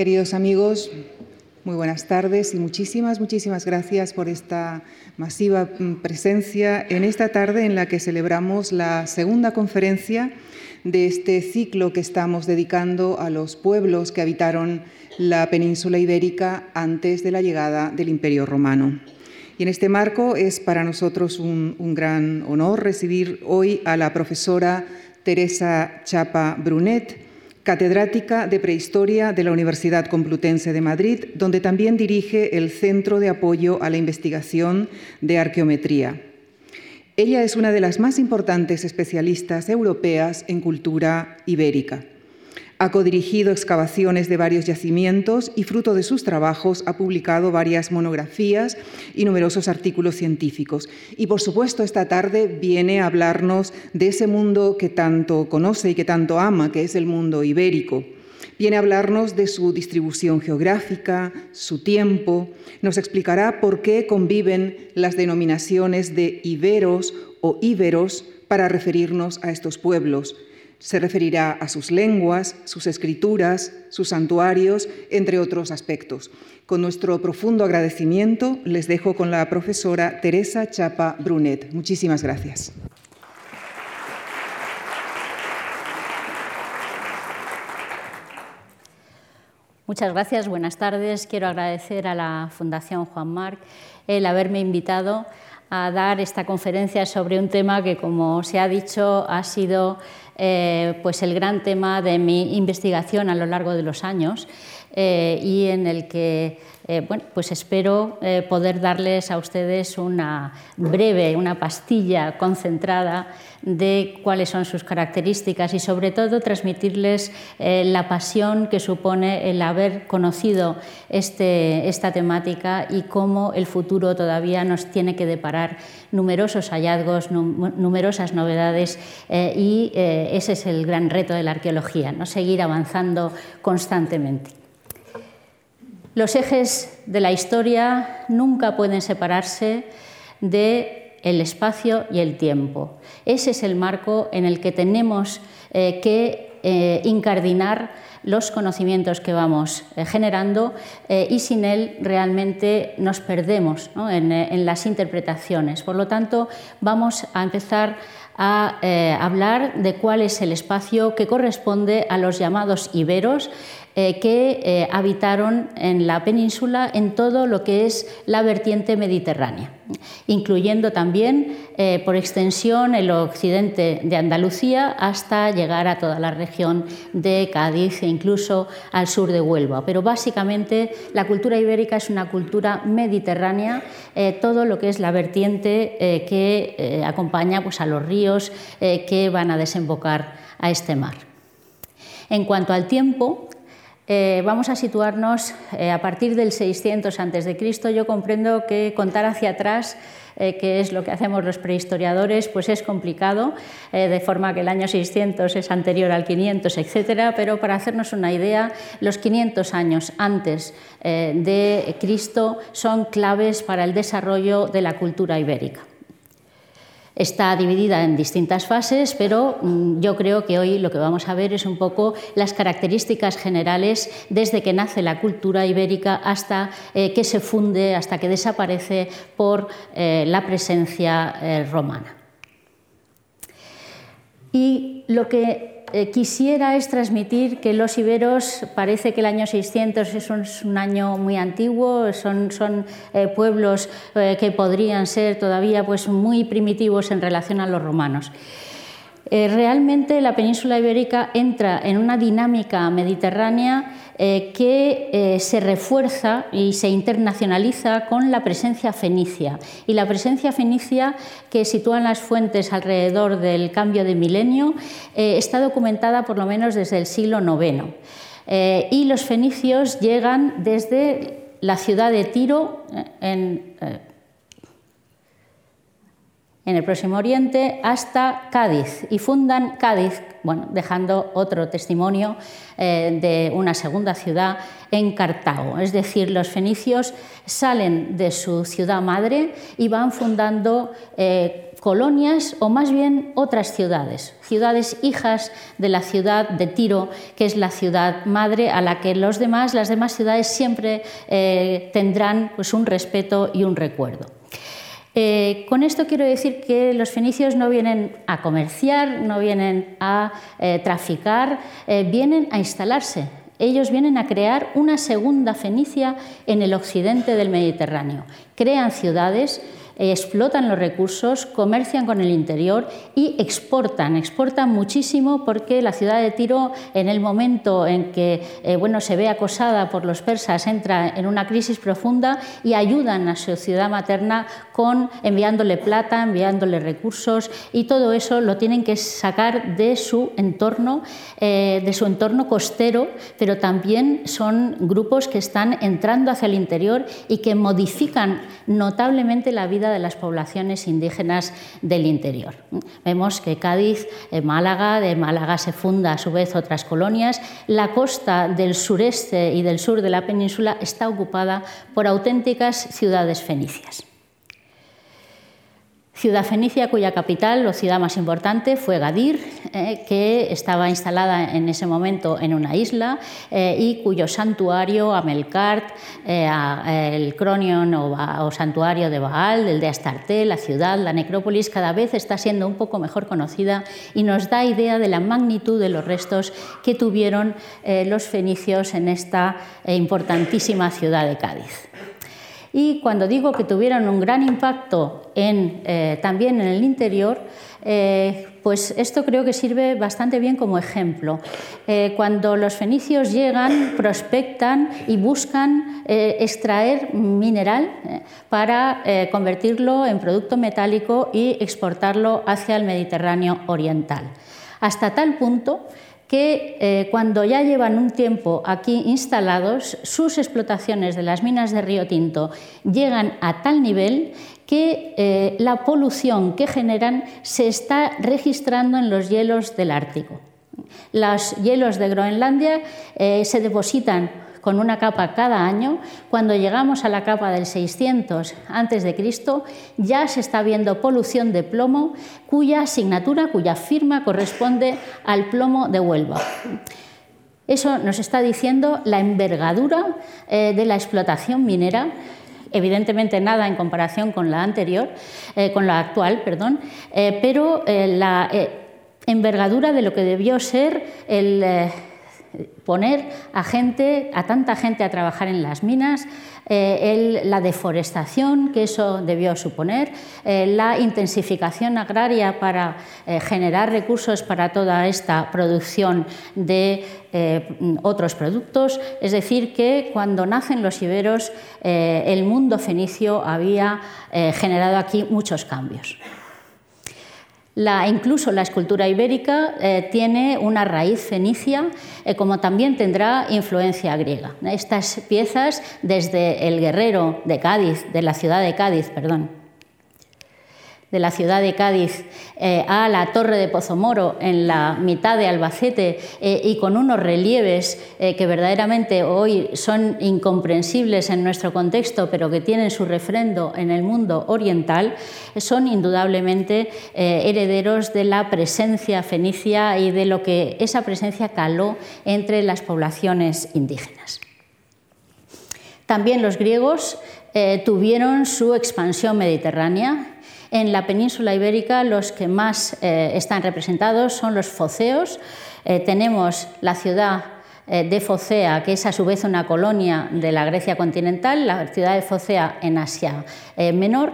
Queridos amigos, muy buenas tardes y muchísimas, muchísimas gracias por esta masiva mm, presencia en esta tarde en la que celebramos la segunda conferencia de este ciclo que estamos dedicando a los pueblos que habitaron la península ibérica antes de la llegada del Imperio Romano. Y en este marco es para nosotros un, un gran honor recibir hoy a la profesora Teresa Chapa Brunet, catedrática de Prehistoria de la Universidad Complutense de Madrid, donde también dirige el Centro de Apoyo a la Investigación de Arqueometría. Ella es una de las más importantes especialistas europeas en cultura ibérica. Ha codirigido excavaciones de varios yacimientos y fruto de sus trabajos ha publicado varias monografías y numerosos artículos científicos. Y por supuesto esta tarde viene a hablarnos de ese mundo que tanto conoce y que tanto ama, que es el mundo ibérico. Viene a hablarnos de su distribución geográfica, su tiempo, nos explicará por qué conviven las denominaciones de iberos o íberos para referirnos a estos pueblos, se referirá a sus lenguas, sus escrituras, sus santuarios, entre otros aspectos. Con nuestro profundo agradecimiento les dejo con la profesora Teresa Chapa Brunet. Muchísimas gracias. Muchas gracias, buenas tardes. Quiero agradecer a la Fundación Juan Marc el haberme invitado a dar esta conferencia sobre un tema que, como se ha dicho, ha sido eh, pues el gran tema de mi investigación a lo largo de los años eh, y en el que eh, bueno, pues espero poder darles a ustedes una breve, una pastilla concentrada de cuáles son sus características y sobre todo transmitirles la pasión que supone el haber conocido este, esta temática y cómo el futuro todavía nos tiene que deparar numerosos hallazgos, numerosas novedades y ese es el gran reto de la arqueología, ¿no? seguir avanzando constantemente. Los ejes de la historia nunca pueden separarse del el espacio y el tiempo. Ese es el marco en el que tenemos eh, que eh, incardinar los conocimientos que vamos eh, generando y sin él realmente nos perdemos en, las interpretaciones. Por lo tanto, vamos a empezar a hablar de cuál es el espacio que corresponde a los llamados iberos eh, que eh, habitaron en la península en todo lo que es la vertiente mediterránea, incluyendo también eh, por extensión el occidente de Andalucía hasta llegar a toda la región de Cádiz e incluso al sur de Huelva. Pero básicamente la cultura ibérica es una cultura mediterránea, todo lo que es la vertiente que acompaña pues, a los ríos que van a desembocar a este mar. En cuanto al tiempo, eh, vamos a situarnos eh, a partir del 600 a.C. Yo comprendo que contar hacia atrás eh, que es lo que hacemos los prehistoriadores, pues es complicado, de forma que el año 600 es anterior al 500, etcétera, pero para hacernos una idea, los 500 años antes de Cristo son claves para el desarrollo de la cultura ibérica. Está dividida en distintas fases, pero mm, yo creo que hoy lo que vamos a ver es un poco las características generales desde que nace la cultura ibérica hasta eh, que se funde, hasta que desaparece por eh, la presencia eh, romana. Y lo que eh, quisiera es transmitir que los iberos, parece que el año 600 es un, año muy antiguo, son, son eh, pueblos eh, que podrían ser todavía pues, muy primitivos en relación a los romanos. realmente la península ibérica entra en una dinámica mediterránea eh, que eh, se refuerza y se internacionaliza con la presencia fenicia. Y la presencia fenicia que sitúan las fuentes alrededor del cambio de milenio eh, está documentada por lo menos desde el siglo IX. y los fenicios llegan desde la ciudad de Tiro en en el Próximo Oriente hasta Cádiz y fundan Cádiz, bueno, dejando otro testimonio eh, de una segunda ciudad en Cartago. Es decir, los fenicios salen de su ciudad madre y van fundando eh, colonias o más bien otras ciudades, ciudades hijas de la ciudad de Tiro, que es la ciudad madre a la que los demás, las demás ciudades siempre eh, tendrán pues, un respeto y un recuerdo. Eh, con esto quiero decir que los fenicios no vienen a comerciar, no vienen a eh, traficar, vienen a instalarse. Ellos vienen a crear una segunda Fenicia en el occidente del Mediterráneo. Crean ciudades explotan los recursos, comercian con el interior y exportan. Exportan muchísimo porque la ciudad de Tiro, en el momento en que eh, bueno, se ve acosada por los persas, entra en una crisis profunda y ayudan a su ciudad materna con enviándole plata, enviándole recursos y todo eso lo tienen que sacar de su entorno, eh, de su entorno costero, pero también son grupos que están entrando hacia el interior y que modifican notablemente la vida de las poblaciones indígenas del interior. Vemos que Cádiz, eh, Málaga, de Málaga se funda a su vez otras colonias. La costa del sureste y del sur de la península está ocupada por auténticas ciudades fenicias. Ciudad fenicia, cuya capital o ciudad más importante fue Gadir, eh, que estaba instalada en ese momento en una isla eh, y cuyo santuario, eh, el Cronion o, santuario de Baal, el de Astarte, la ciudad, la necrópolis, cada vez está siendo un poco mejor conocida y nos da idea de la magnitud de los restos que tuvieron los fenicios en esta importantísima ciudad de Cádiz. Y cuando digo que tuvieron un gran impacto eh, también en el interior, eh, pues esto creo que sirve bastante bien como ejemplo. Eh, cuando los fenicios llegan, prospectan y buscan extraer mineral para convertirlo en producto metálico y exportarlo hacia el Mediterráneo oriental. Hasta tal punto que eh, cuando ya llevan un tiempo aquí instalados, sus explotaciones de las minas de Río Tinto llegan a tal nivel que eh, la polución que generan se está registrando en los hielos del Ártico. Los hielos de Groenlandia eh, se depositan con una capa cada año, cuando llegamos a la capa del 600 a.C., ya se está viendo polución de plomo cuya asignatura, cuya firma corresponde al plomo de Huelva. Eso nos está diciendo la envergadura eh, de la explotación minera evidentemente nada en comparación con la anterior, eh, con la actual, perdón, eh, pero la envergadura de lo que debió ser el poner a gente, a tanta gente a trabajar en las minas, eh, la deforestación que eso debió suponer, eh, la intensificación agraria para eh, generar recursos para toda esta producción de otros productos. Es decir, que cuando nacen los iberos, el mundo fenicio había generado aquí muchos cambios incluso la escultura ibérica eh, tiene una raíz fenicia, eh, como también tendrá influencia griega. Estas piezas, desde el guerrero de Cádiz, de la ciudad de Cádiz, perdón, de la ciudad de Cádiz eh, a la torre de Pozomoro en la mitad de Albacete eh, y con unos relieves eh, que verdaderamente hoy son incomprensibles en nuestro contexto, pero que tienen su refrendo en el mundo oriental, son indudablemente herederos de la presencia fenicia y de lo que esa presencia caló entre las poblaciones indígenas. También los griegos tuvieron su expansión mediterránea en la península ibérica los que más eh, están representados son los foceos. Eh, tenemos la ciudad eh, de Focea, que es a su vez una colonia de la Grecia continental, la ciudad de Focea en Asia Menor.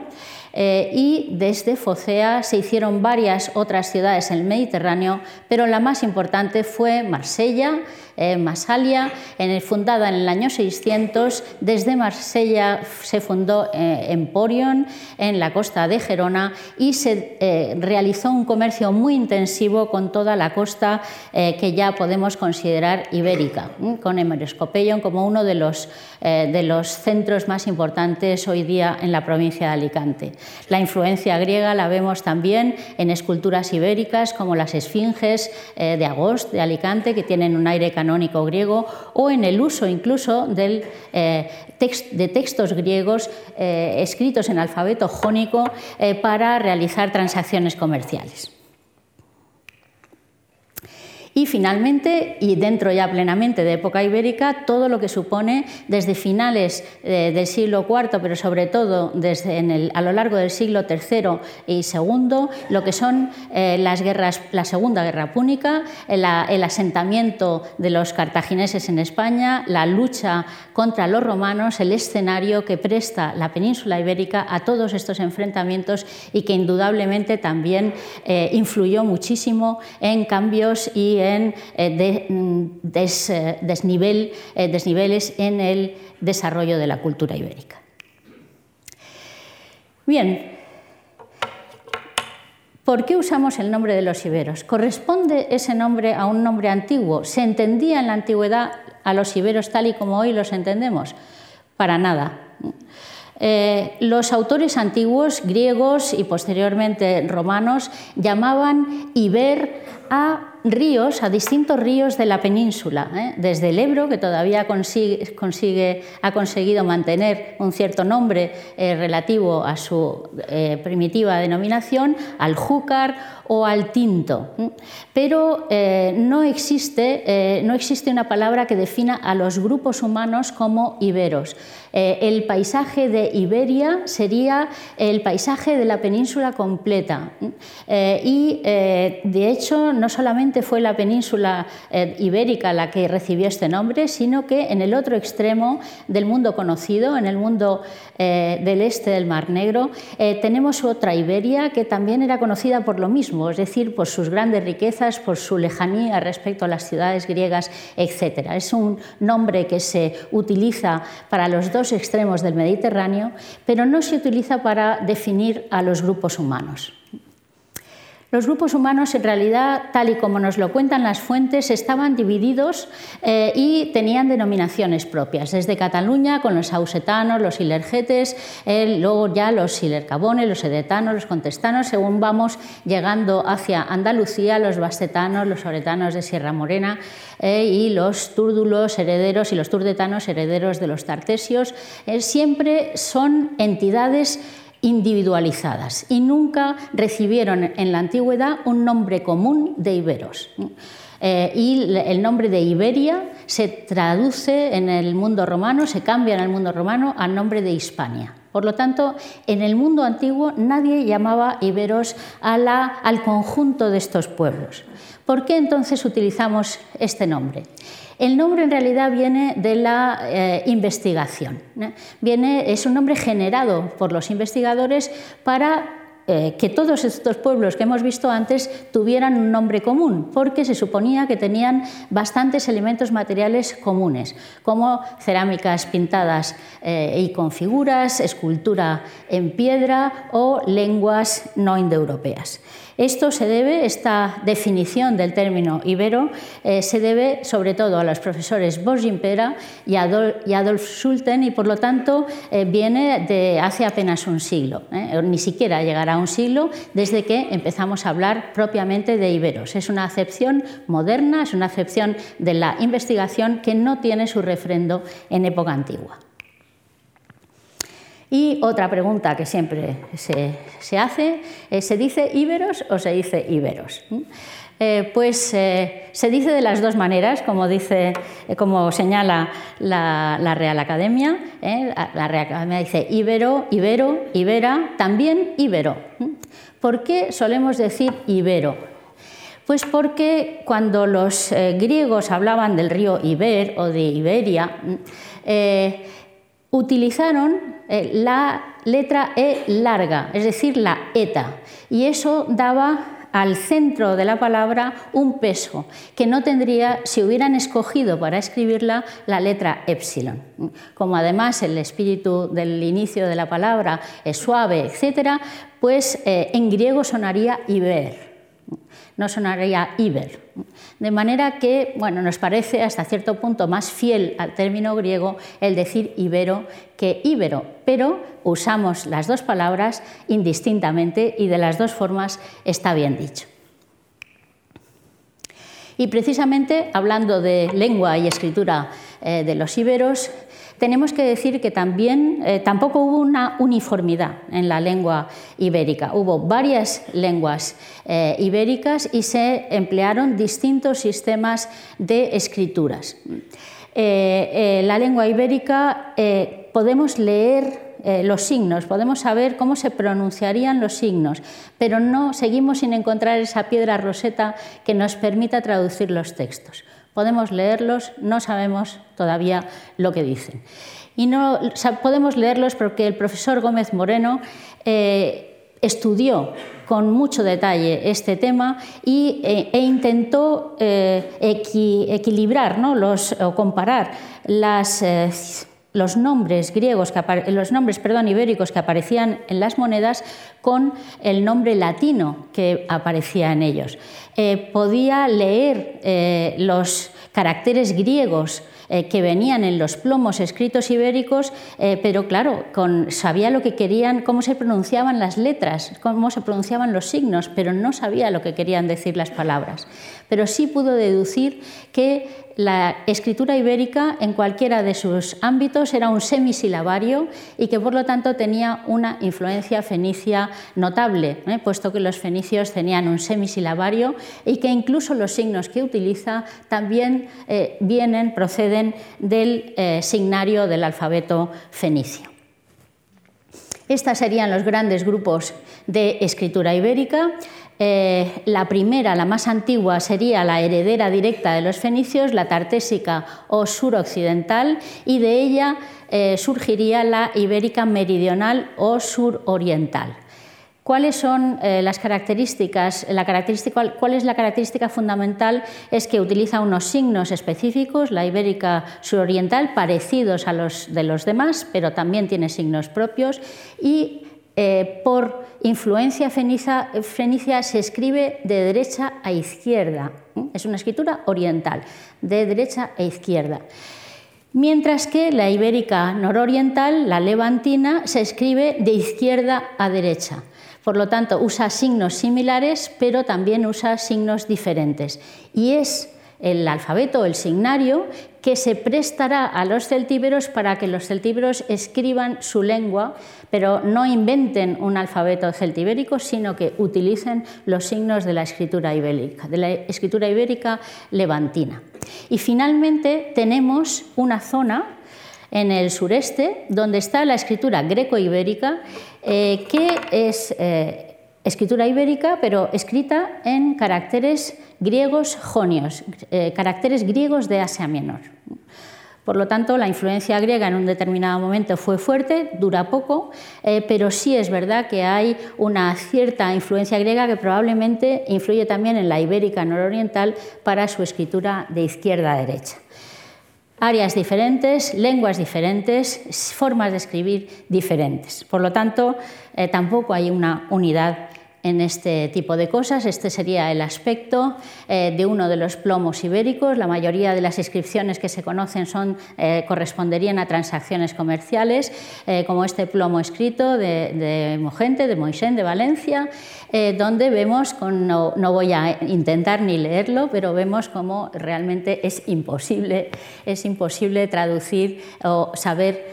Y desde Focea se hicieron varias otras ciudades en el Mediterráneo, pero la más importante fue Marsella, eh, Masalia, fundada en el año 600. Desde Marsella se fundó eh, Emporion en la costa de Gerona y se eh, realizó un comercio muy intensivo con toda la costa que ya podemos considerar ibérica, con Emerescopeion como uno de los, de los centros más importantes hoy día en la provincia de Alicante. La influencia griega la vemos también en esculturas ibéricas como las esfinges de Agost de Alicante, que tienen un aire canónico griego o en el uso incluso eh, de textos griegos eh, escritos en alfabeto jónico para realizar transacciones comerciales. Y finalmente, y dentro ya plenamente de época ibérica, todo lo que supone desde finales eh, del siglo IV, pero sobre todo desde a lo largo del siglo III y II, lo que son eh, las guerras, la Segunda Guerra Púnica, el, asentamiento de los cartagineses en España, la lucha contra los romanos, el escenario que presta la península ibérica a todos estos enfrentamientos y que indudablemente también eh, influyó muchísimo en cambios y eh, mm, eh, eh, desniveles en el desarrollo de la cultura ibérica. Bien, ¿Por qué usamos el nombre de los iberos? ¿Corresponde ese nombre a un nombre antiguo? ¿Se entendía en la antigüedad a los iberos tal y como hoy los entendemos? Para nada. los autores antiguos, griegos y posteriormente romanos, llamaban iber a ríos, a distintos ríos de la península, ¿eh? desde el Ebro, que todavía consigue, ha conseguido mantener un cierto nombre eh, relativo a su eh, primitiva denominación, al Júcar o al Tinto. Pero no, existe, no existe una palabra que defina a los grupos humanos como iberos. el paisaje de Iberia sería el paisaje de la península completa. y de hecho, no solamente fue la península eh, ibérica la que recibió este nombre, sino que en el otro extremo del mundo conocido, en el mundo eh, del este del Mar Negro, eh, tenemos otra Iberia que también era conocida por lo mismo, es decir, por sus grandes riquezas, por su lejanía respecto a las ciudades griegas, etc. Es un nombre que se utiliza para los dos extremos del Mediterráneo, pero no se utiliza para definir a los grupos humanos. Los grupos humanos, en realidad, tal y como nos lo cuentan las fuentes, estaban divididos eh, y tenían denominaciones propias. Desde Cataluña, con los ausetanos, los ilergetes, eh, luego ya los ilercabones, los edetanos, los contestanos, según vamos llegando hacia Andalucía, los bastetanos, los oretanos de Sierra Morena eh, y los túrdulos herederos y los turdetanos herederos de los tartesios, siempre son entidades individualizadas y nunca recibieron en la antigüedad un nombre común de iberos. Eh, y el nombre de Iberia se traduce en el mundo romano, se cambia en el mundo romano al nombre de Hispania. Por lo tanto, en el mundo antiguo nadie llamaba iberos al conjunto de estos pueblos. ¿Por qué entonces utilizamos este nombre? El nombre en realidad viene de la eh, investigación. Viene, es un nombre generado por los investigadores para eh, que todos estos pueblos que hemos visto antes tuvieran un nombre común, porque se suponía que tenían bastantes elementos materiales comunes, como cerámicas pintadas eh, y con figuras, escultura en piedra o lenguas no indoeuropeas. Esto se debe, esta definición del término ibero, eh, se debe sobre todo a los profesores Borgin Pera y, Adolf Schulten y por lo tanto eh, viene de hace apenas un siglo, eh, ni siquiera llegará a un siglo desde que empezamos a hablar propiamente de iberos. Es una acepción moderna, es una acepción de la investigación que no tiene su refrendo en época antigua. Y otra pregunta que siempre se, hace es, ¿se dice íberos o se dice íberos? Eh, pues eh, se dice de las dos maneras, como, dice, eh, como señala la, Real Academia. La Real Academia dice íbero, ibero, ibera, también íbero. ¿Por qué solemos decir ibero? Pues porque cuando los griegos hablaban del río Iber o de Iberia, utilizaron eh, la letra E larga, es decir, la eta, y eso daba al centro de la palabra un peso que no tendría si hubieran escogido para escribirla la letra epsilon. Como además el espíritu del inicio de la palabra es suave, etc., pues eh, en griego sonaría iber no sonaría iber. De manera que bueno, nos parece hasta cierto punto más fiel al término griego el decir ibero que íbero, pero usamos las dos palabras indistintamente y de las dos formas está bien dicho. Y precisamente hablando de lengua y escritura eh, de los íberos, tenemos que decir que también eh, tampoco hubo una uniformidad en la lengua ibérica. Hubo varias lenguas eh, ibéricas y se emplearon distintos sistemas de escrituras. la lengua ibérica podemos leer eh, los signos, podemos saber cómo se pronunciarían los signos, pero no seguimos sin encontrar esa piedra roseta que nos permita traducir los textos. Podemos leerlos, no sabemos todavía lo que dicen. Y no podemos leerlos porque el profesor Gómez Moreno eh, estudió con mucho detalle este tema y, eh, e intentó equilibrar los, o comparar las los nombres griegos, los nombres perdón, ibéricos que aparecían en las monedas con el nombre latino que aparecía en ellos. Eh, podía leer eh, los caracteres griegos eh, que venían en los plomos escritos ibéricos, pero claro, sabía lo que querían, cómo se pronunciaban las letras, cómo se pronunciaban los signos, pero no sabía lo que querían decir las palabras. Pero sí pudo deducir que la escritura ibérica en cualquiera de sus ámbitos era un semisilabario y que por lo tanto tenía una influencia fenicia notable, ¿eh? puesto que los fenicios tenían un semisilabario y que incluso los signos que utiliza también eh, vienen, proceden del eh, signario del alfabeto fenicio. Estos serían los grandes grupos de escritura ibérica. Eh, la primera, la más antigua, sería la heredera directa de los fenicios, la tartésica o suroccidental, y de ella eh, surgiría la ibérica meridional o suroriental. ¿Cuáles son eh, las características? La característica, ¿Cuál es la característica fundamental? Es que utiliza unos signos específicos, la ibérica suroriental, parecidos a los de los demás, pero también tiene signos propios y eh, por influencia fenicia, se escribe de derecha a izquierda. Es una escritura oriental, de derecha a izquierda. Mientras que la ibérica nororiental, la levantina, se escribe de izquierda a derecha. Por lo tanto, usa signos similares, pero también usa signos diferentes. Y es el alfabeto, el signario, que se prestará a los celtíberos para que los celtíberos escriban su lengua, pero no inventen un alfabeto celtibérico, sino que utilicen los signos de la escritura ibérica, de la escritura ibérica levantina. Y finalmente tenemos una zona en el sureste donde está la escritura greco-ibérica, eh, que es eh, escritura ibérica, pero escrita en caracteres griegos jonios, eh, caracteres griegos de Asia Menor. Por lo tanto, la influencia griega en un determinado momento fue fuerte, dura poco, pero sí es verdad que hay una cierta influencia griega que probablemente influye también en la ibérica nororiental para su escritura de izquierda a derecha. Áreas diferentes, lenguas diferentes, formas de escribir diferentes. Por lo tanto, eh, tampoco hay una unidad en este tipo de cosas. Este sería el aspecto eh, de uno de los plomos ibéricos. La mayoría de las inscripciones que se conocen son, eh, corresponderían a transacciones comerciales, eh, como este plomo escrito de, de Mogente, de Moisén, de Valencia, donde vemos, no, no, voy a intentar ni leerlo, pero vemos cómo realmente es imposible, es imposible traducir o saber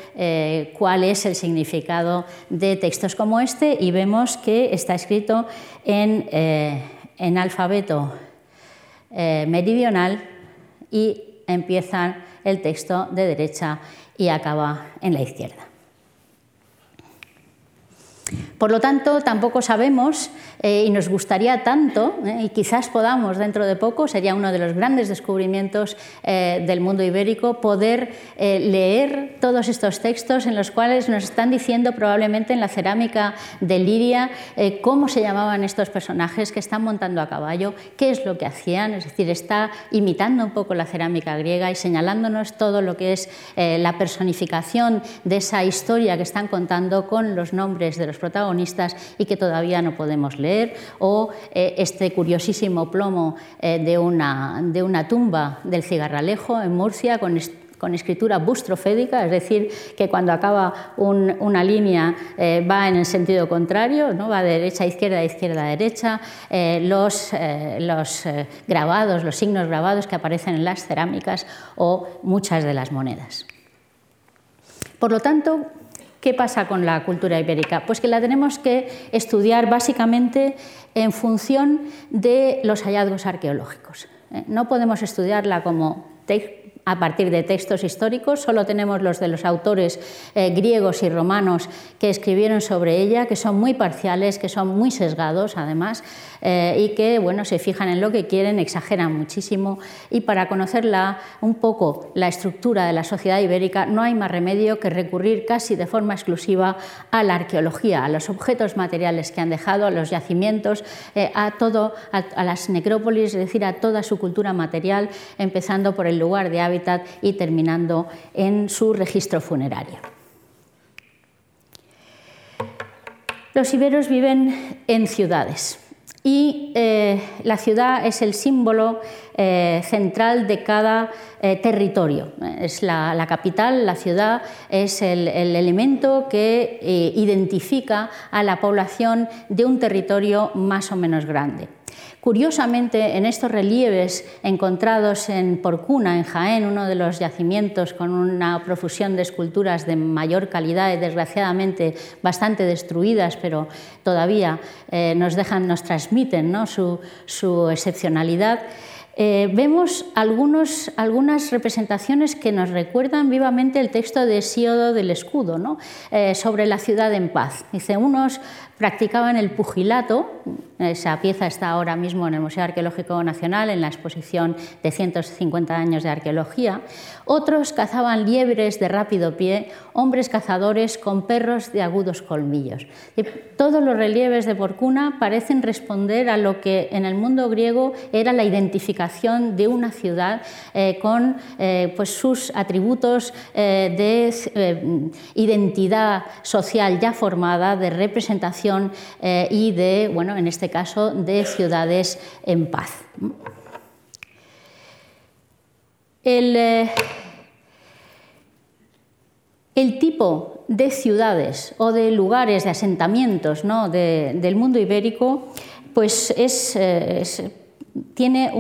cuál es el significado de textos como este y vemos que está escrito eh, en, alfabeto eh, meridional y empieza el texto de derecha y acaba en la izquierda. Por lo tanto, tampoco sabemos eh, y nos gustaría tanto, eh, y quizás podamos dentro de poco, sería uno de los grandes descubrimientos eh, del mundo ibérico, poder leer todos estos textos en los cuales nos están diciendo probablemente en la cerámica de Liria cómo se llamaban estos personajes que están montando a caballo, qué es lo que hacían, es decir, está imitando un poco la cerámica griega y señalándonos todo lo que es la personificación de esa historia que están contando con los nombres de los protagonistas y que todavía no podemos leer, o eh, este curiosísimo plomo eh, de, una, de, una, tumba del cigarralejo en Murcia con, con escritura bustrofédica, es decir, que cuando acaba una línea eh, va en el sentido contrario, ¿no? va de derecha a izquierda, de izquierda a derecha. Los, los grabados, los signos grabados que aparecen en las cerámicas o muchas de las monedas. Por lo tanto, ¿qué pasa con la cultura ibérica? Pues que la tenemos que estudiar básicamente en función de los hallazgos arqueológicos. ¿eh? No podemos estudiarla como a partir de textos históricos, solo tenemos los de los autores eh, griegos y romanos que escribieron sobre ella, que son muy parciales, que son muy sesgados además, eh, y que bueno, se fijan en lo que quieren, exageran muchísimo. Y para conocerla un poco la estructura de la sociedad ibérica, no hay más remedio que recurrir casi de forma exclusiva a la arqueología, a los objetos materiales que han dejado, a los yacimientos, eh, a todo, a, las necrópolis, es decir, a toda su cultura material, empezando por el lugar de y terminando en su registro funerario. Los iberos viven en ciudades y eh, la ciudad es el símbolo eh, central de cada eh, territorio. Es la, capital, la ciudad es el elemento que identifica a la población de un territorio más o menos grande. Curiosamente, en estos relieves encontrados en Porcuna, en Jaén, uno de los yacimientos con una profusión de esculturas de mayor calidad y desgraciadamente bastante destruidas, pero todavía eh, nos dejan, nos transmiten su, excepcionalidad, eh, vemos algunas representaciones que nos recuerdan vivamente el texto de Siodo del Escudo, eh, sobre la ciudad en paz. Dice, unos practicaban el pugilato, esa pieza está ahora mismo en el Museo Arqueológico Nacional en la exposición de 150 años de arqueología. Otros cazaban liebres de rápido pie, hombres cazadores con perros de agudos colmillos. todos los relieves de Porcuna parecen responder a lo que en el mundo griego era la identificación de una ciudad eh, con eh, pues sus atributos eh, de identidad social ya formada, de representación y de, bueno, en este caso, de ciudades en paz. El, eh, el tipo de ciudades o de lugares, de asentamientos ¿no? del mundo ibérico, pues es eh, tiene,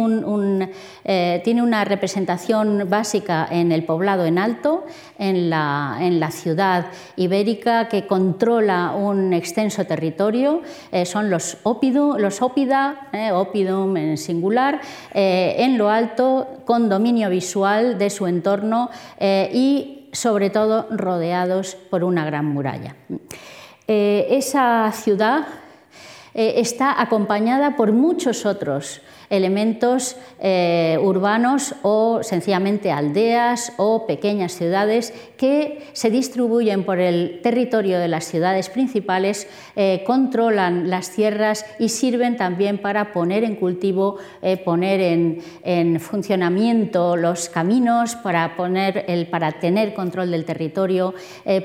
eh, tiene, una representación básica en el poblado en alto, en la, ciudad ibérica que controla un extenso territorio, eh, son los, ópido, los ópida, eh, opidum en singular, en lo alto con dominio visual de su entorno y sobre todo rodeados por una gran muralla. esa ciudad está acompañada por muchos otros elementos eh, urbanos o sencillamente aldeas o pequeñas ciudades que se distribuyen por el territorio de las ciudades principales, eh, controlan las tierras y sirven también para poner en cultivo, eh, poner en, funcionamiento los caminos, para, tener control del territorio,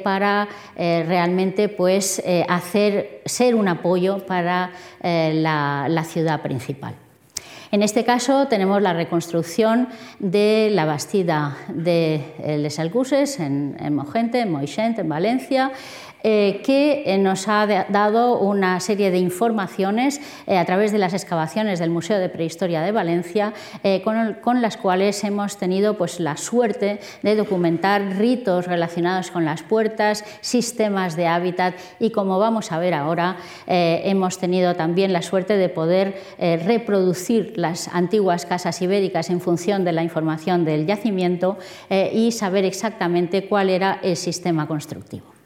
para realmente pues, hacer, ser un apoyo para la ciudad principal. En este caso tenemos la reconstrucción de la bastida de Les Alcuses en, en Mogente, en Moixent, en Valencia, eh, que eh, nos ha dado una serie de informaciones eh, a través de las excavaciones del Museo de Prehistoria de Valencia, con, las cuales hemos tenido pues, la suerte de documentar ritos relacionados con las puertas, sistemas de hábitat y, como vamos a ver ahora, hemos tenido también la suerte de poder reproducir las antiguas casas ibéricas en función de la información del yacimiento y saber exactamente cuál era el sistema constructivo.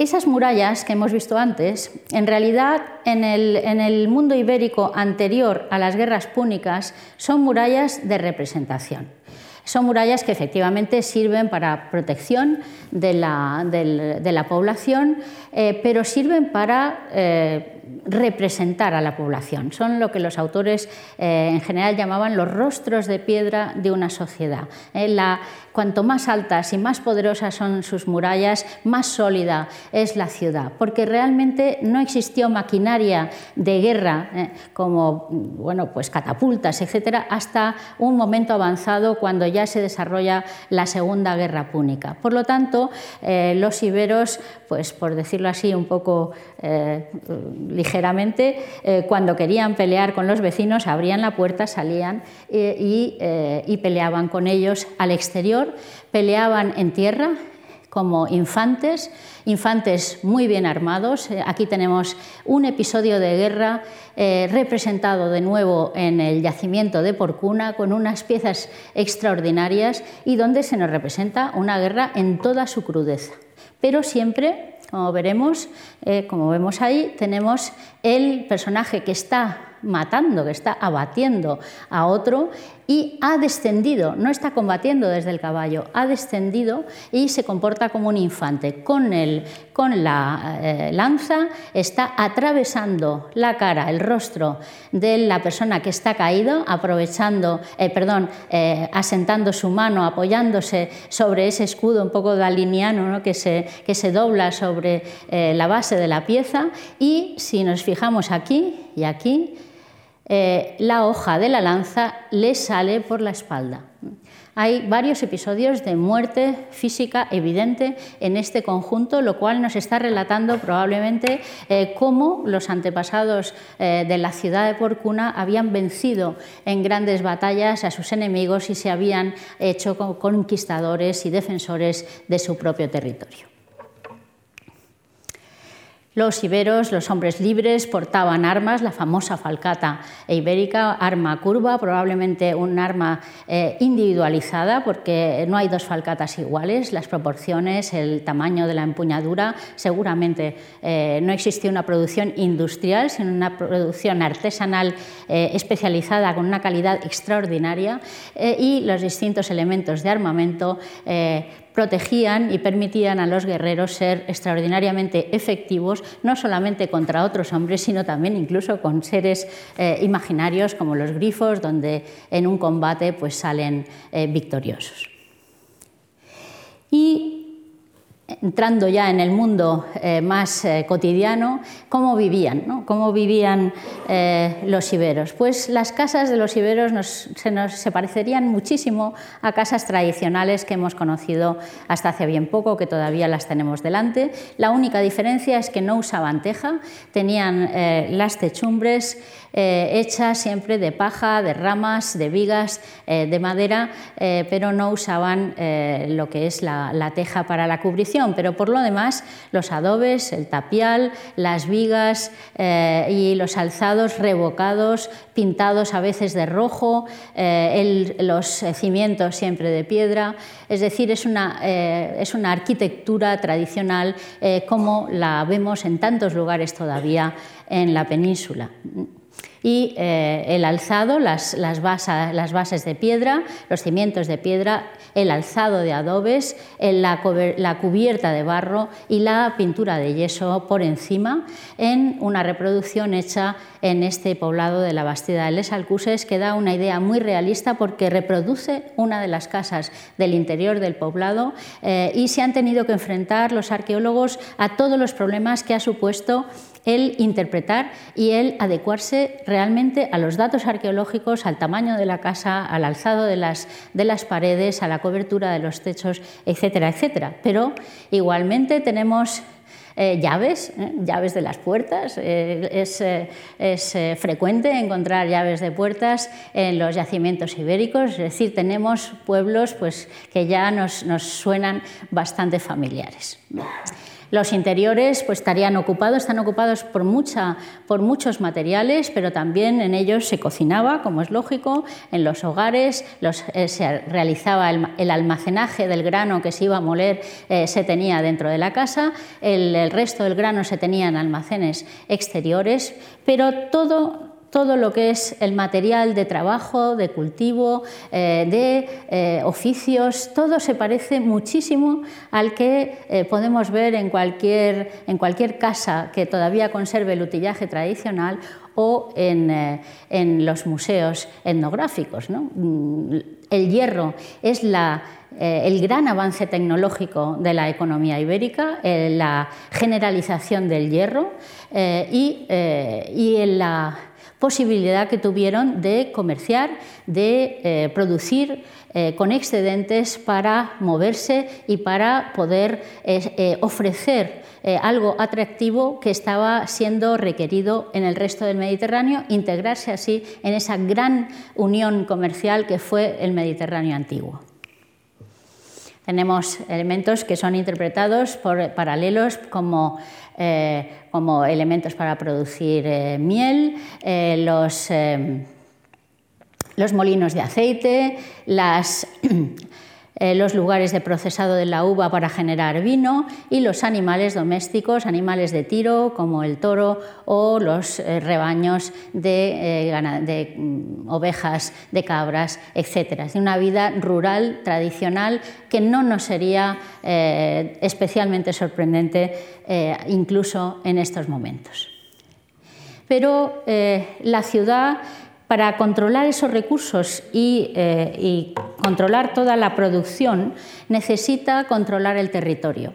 Esas murallas que hemos visto antes, en realidad en el, mundo ibérico anterior a las guerras púnicas, son murallas de representación. Son murallas que efectivamente sirven para protección de la, población, eh, pero sirven para eh, representar a la población. Son lo que los autores en general llamaban los rostros de piedra de una sociedad. Cuanto más altas y más poderosas son sus murallas, más sólida es la ciudad, porque realmente no existió maquinaria de guerra eh, como bueno, pues catapultas, etcétera, hasta un momento avanzado cuando ya se desarrolla la Segunda Guerra Púnica. Por lo tanto, eh, los iberos, pues por decirlo así un poco eh, ligeramente, cuando querían pelear con los vecinos, abrían la puerta, salían y peleaban con ellos al exterior, peleaban en tierra como infantes, infantes muy bien armados. Eh, aquí tenemos un episodio de guerra eh, representado de nuevo en el yacimiento de Porcuna con unas piezas extraordinarias y donde se nos representa una guerra en toda su crudeza. Pero siempre, como veremos, eh, como vemos ahí, tenemos el personaje que está matando, que está abatiendo a otro y ha descendido, no está combatiendo desde el caballo, ha descendido y se comporta como un infante. Con, el, con la eh, lanza está atravesando la cara, el rostro de la persona que está caído, aprovechando, eh, perdón, eh, asentando su mano, apoyándose sobre ese escudo un poco daliniano que, se, que se dobla sobre la base de la pieza y si nos fijamos aquí y aquí, eh, la hoja de la lanza le sale por la espalda. Hay varios episodios de muerte física evidente en este conjunto, lo cual nos está relatando probablemente eh, cómo los antepasados eh, de la ciudad de Porcuna habían vencido en grandes batallas a sus enemigos y se habían hecho conquistadores y defensores de su propio territorio. Los iberos, los hombres libres, portaban armas, la famosa falcata ibérica, arma curva, probablemente un arma eh, individualizada, porque no hay dos falcatas iguales, las proporciones, el tamaño de la empuñadura, seguramente eh, no existía una producción industrial, sino una producción artesanal eh, especializada con una calidad extraordinaria y los distintos elementos de armamento protegían y permitían a los guerreros ser extraordinariamente efectivos, no solamente contra otros hombres, sino también incluso con seres eh, imaginarios como los grifos, donde en un combate pues, salen eh, victoriosos. Entrando ya en el mundo eh, más eh, cotidiano, cómo vivían, cómo vivían eh, los iberos. Pues las casas de los iberos se, nos, se parecerían muchísimo a casas tradicionales que hemos conocido hasta hace bien poco, que todavía las tenemos delante. La única diferencia es que no usaban teja, tenían las techumbres hechas siempre de paja, de ramas, de vigas, de madera, pero no usaban lo que es la teja para la cubrición pero por lo demás los adobes, el tapial, las vigas eh, y los alzados revocados, pintados a veces de rojo, eh, los cimientos siempre de piedra, es decir, es una, eh, es una arquitectura tradicional como la vemos en tantos lugares todavía en la península y eh, el alzado, las, las, bases de piedra, los cimientos de piedra, el alzado de adobes, la, la, cubierta de barro y la pintura de yeso por encima en una reproducción hecha en este poblado de la Bastida de Les Alcuses que da una idea muy realista porque reproduce una de las casas del interior del poblado eh, y se han tenido que enfrentar los arqueólogos a todos los problemas que ha supuesto el interpretar y el adecuarse realmente a los datos arqueológicos, al tamaño de la casa, al alzado de las, de las paredes, a la cobertura de los techos, etcétera, etcétera. Pero igualmente tenemos eh, llaves, eh, llaves de las puertas. Eh, es, es frecuente encontrar llaves de puertas en los yacimientos ibéricos, es decir, tenemos pueblos pues, que ya nos, nos suenan bastante familiares. Los interiores pues, estarían ocupados, están ocupados por, mucha, por muchos materiales, pero también en ellos se cocinaba, como es lógico, en los hogares eh, se realizaba el, almacenaje del grano que se iba a moler, eh, se tenía dentro de la casa, el, el resto del grano se tenía en almacenes exteriores, pero todo todo lo que es el material de trabajo, de cultivo, eh, de eh, oficios, todo se parece muchísimo al que eh, podemos ver en cualquier, en cualquier casa que todavía conserve el utillaje tradicional o en, los museos etnográficos. Mm, el hierro es el gran avance tecnológico de la economía ibérica, la generalización del hierro y, y en la posibilidad que tuvieron de comerciar, de eh, producir eh, con excedentes para moverse y para poder eh, ofrecer algo atractivo que estaba siendo requerido en el resto del Mediterráneo, integrarse así en esa gran unión comercial que fue el Mediterráneo antiguo. Tenemos elementos que son interpretados por paralelos como eh, como elementos para producir eh, miel, eh, los, los, molinos de aceite, las Eh, los lugares de procesado de la uva para generar vino y los animales domésticos, animales de tiro como el toro o los eh, rebaños de, eh, mm, ovejas, de cabras, etc. Es una vida rural tradicional que no nos sería especialmente sorprendente incluso en estos momentos. Pero la ciudad para controlar esos recursos eh, y, controlar toda la producción, necesita controlar el territorio.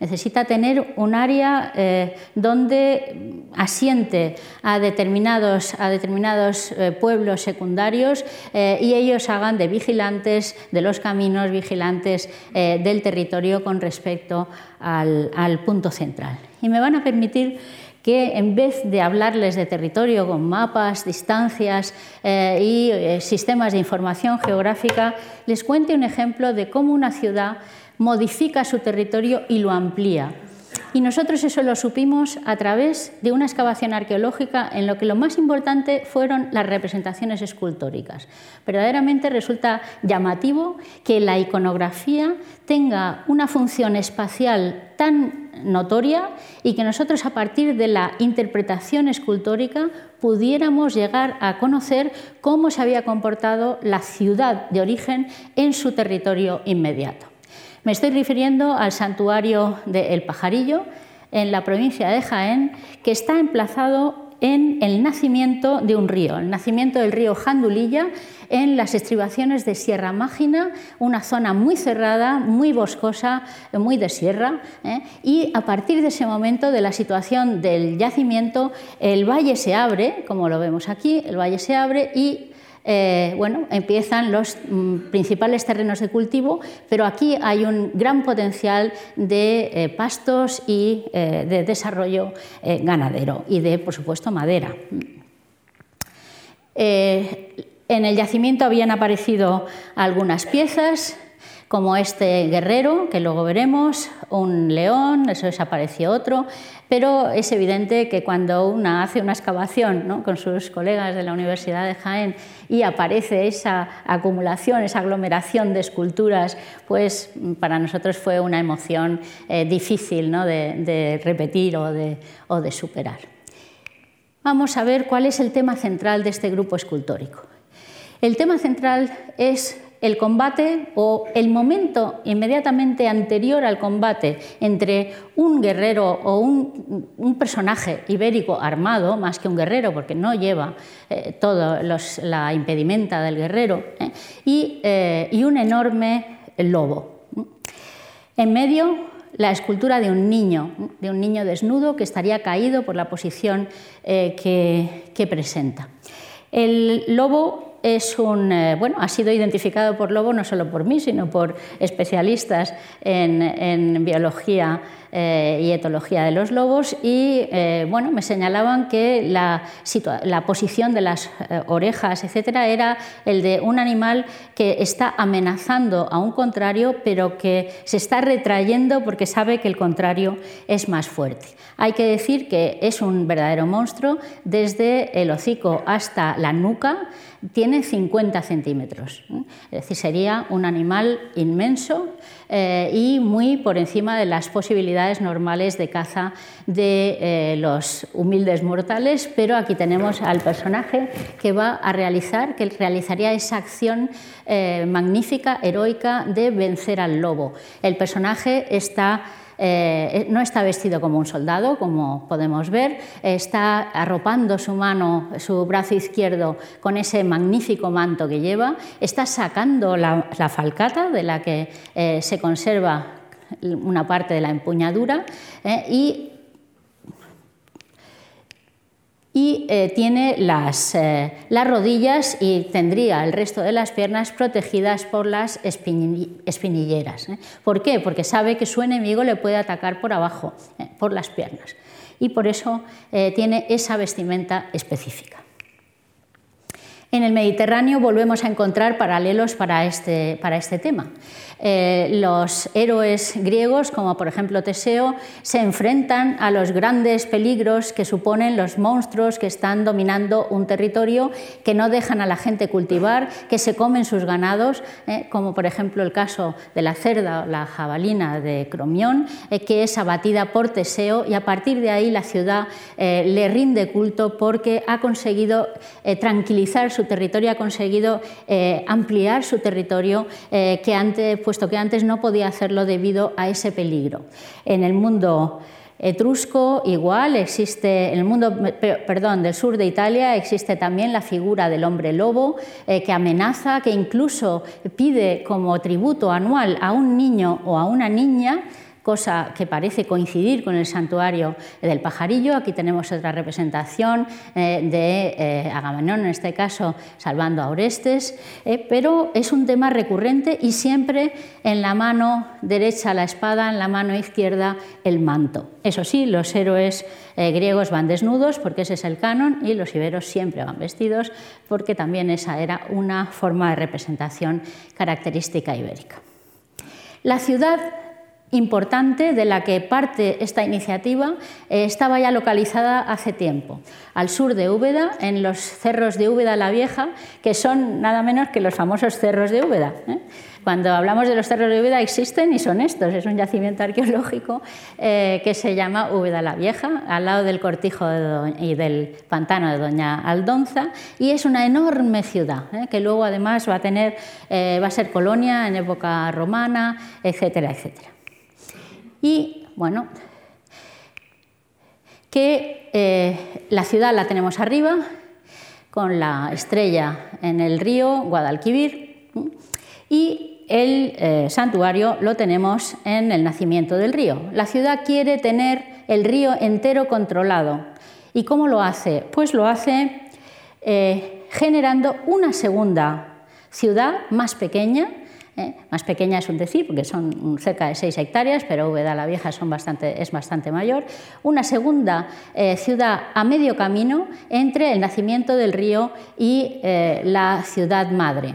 Necesita tener un área eh, donde asiente a determinados, a determinados eh, pueblos secundarios y ellos hagan de vigilantes de los caminos, vigilantes del territorio con respecto al, al punto central. Y me van a permitir que en vez de hablarles de territorio con mapas, distancias eh, y eh, sistemas de información geográfica, les cuente un ejemplo de cómo una ciudad modifica su territorio y lo amplía y nosotros eso lo supimos a través de una excavación arqueológica en lo que lo más importante fueron las representaciones escultóricas. Verdaderamente resulta llamativo que la iconografía tenga una función espacial tan notoria y que nosotros a partir de la interpretación escultórica pudiéramos llegar a conocer cómo se había comportado la ciudad de origen en su territorio inmediato. Me estoy refiriendo al santuario de El Pajarillo, en la provincia de Jaén, que está emplazado en el nacimiento de un río, el nacimiento del río Jandulilla, en las estribaciones de Sierra Mágina, una zona muy cerrada, muy boscosa, muy de sierra, ¿eh? y a partir de ese momento de la situación del yacimiento, el valle se abre, como lo vemos aquí, el valle se abre y eh, bueno, empiezan los mm, principales terrenos de cultivo, pero aquí hay un gran potencial de eh, pastos y eh, de desarrollo ganadero y de, por supuesto, madera. en el yacimiento habían aparecido algunas piezas, como este guerrero, que luego veremos, un león, eso desapareció otro, pero es evidente que cuando una hace una excavación con sus colegas de la Universidad de Jaén y aparece esa acumulación, esa aglomeración de esculturas, pues para nosotros fue una emoción eh, difícil de, repetir o de, o de superar. Vamos a ver cuál es el tema central de este grupo escultórico. El tema central es el combate o el momento inmediatamente anterior al combate entre un guerrero o un, personaje ibérico armado, más que un guerrero, porque no lleva eh, toda la impedimenta del guerrero, eh, eh, y, un enorme lobo. En medio, la escultura de un niño, de un niño desnudo que estaría caído por la posición que presenta. El lobo es un, eh, bueno, ha sido identificado por lobo no solo por mí, sino por especialistas en, biología eh, y etología de los lobos y eh, bueno, me señalaban que la, posición de las orejas, etcétera, era el de un animal que está amenazando a un contrario, pero que se está retrayendo porque sabe que el contrario es más fuerte. Hay que decir que es un verdadero monstruo desde el hocico hasta la nuca, tiene 50 centímetros. Es decir, sería un animal inmenso eh, y muy por encima de las posibilidades normales de caza de eh, los humildes mortales, pero aquí tenemos al personaje que va a realizar, que realizaría esa acción magnífica, heroica de vencer al lobo. El personaje está eh, no está vestido como un soldado, como podemos ver, está arropando su mano, su brazo izquierdo con ese magnífico manto que lleva, está sacando la, falcata de la que eh, se conserva una parte de la empuñadura eh, y y eh, tiene las, eh, las, rodillas y tendría el resto de las piernas protegidas por las espinilleras. ¿eh? ¿Por qué? Porque sabe que su enemigo le puede atacar por abajo, por las piernas. Y por eso tiene esa vestimenta específica. En el Mediterráneo volvemos a encontrar paralelos para este, para este tema. Eh, los héroes griegos, como por ejemplo Teseo, se enfrentan a los grandes peligros que suponen los monstruos que están dominando un territorio, que no dejan a la gente cultivar, que se comen sus ganados, eh, como por ejemplo el caso de la cerda o la jabalina de Cromión, eh, que es abatida por Teseo y a partir de ahí la ciudad le rinde culto porque ha conseguido tranquilizar su territorio, ha conseguido ampliar su territorio que antes puesto que antes no podía hacerlo debido a ese peligro. En el mundo etrusco igual existe en el mundo perdón, del sur de Italia existe también la figura del hombre lobo eh, que amenaza que incluso pide como tributo anual a un niño o a una niña cosa que parece coincidir con el santuario del pajarillo. Aquí tenemos otra representación eh, de eh, Agamenón, en este caso salvando a Orestes, eh, pero es un tema recurrente y siempre en la mano derecha la espada, en la mano izquierda el manto. Eso sí, los héroes griegos van desnudos porque ese es el canon y los iberos siempre van vestidos porque también esa era una forma de representación característica ibérica. La ciudad importante de la que parte esta iniciativa eh, estaba ya localizada hace tiempo, al sur de Úbeda, en los cerros de Úbeda la Vieja, que son nada menos que los famosos cerros de Úbeda. ¿eh? Cuando hablamos de los cerros de Úbeda existen y son estos, es un yacimiento arqueológico eh, que se llama Úbeda la Vieja, al lado del cortijo y del pantano de Doña Aldonza, y es una enorme ciudad, que luego además va a, tener, va a ser colonia en época romana, etcétera, etcétera. Y bueno, que eh, la ciudad la tenemos arriba, con la estrella en el río Guadalquivir, y el eh, santuario lo tenemos en el nacimiento del río. La ciudad quiere tener el río entero controlado. ¿Y cómo lo hace? Pues lo hace eh, generando una segunda ciudad más pequeña, ¿eh? más pequeña es un decir, porque son cerca de 6 hectáreas, pero Úbeda la Vieja es bastante mayor. Una segunda eh, ciudad a medio camino entre el nacimiento del río y eh, la ciudad madre.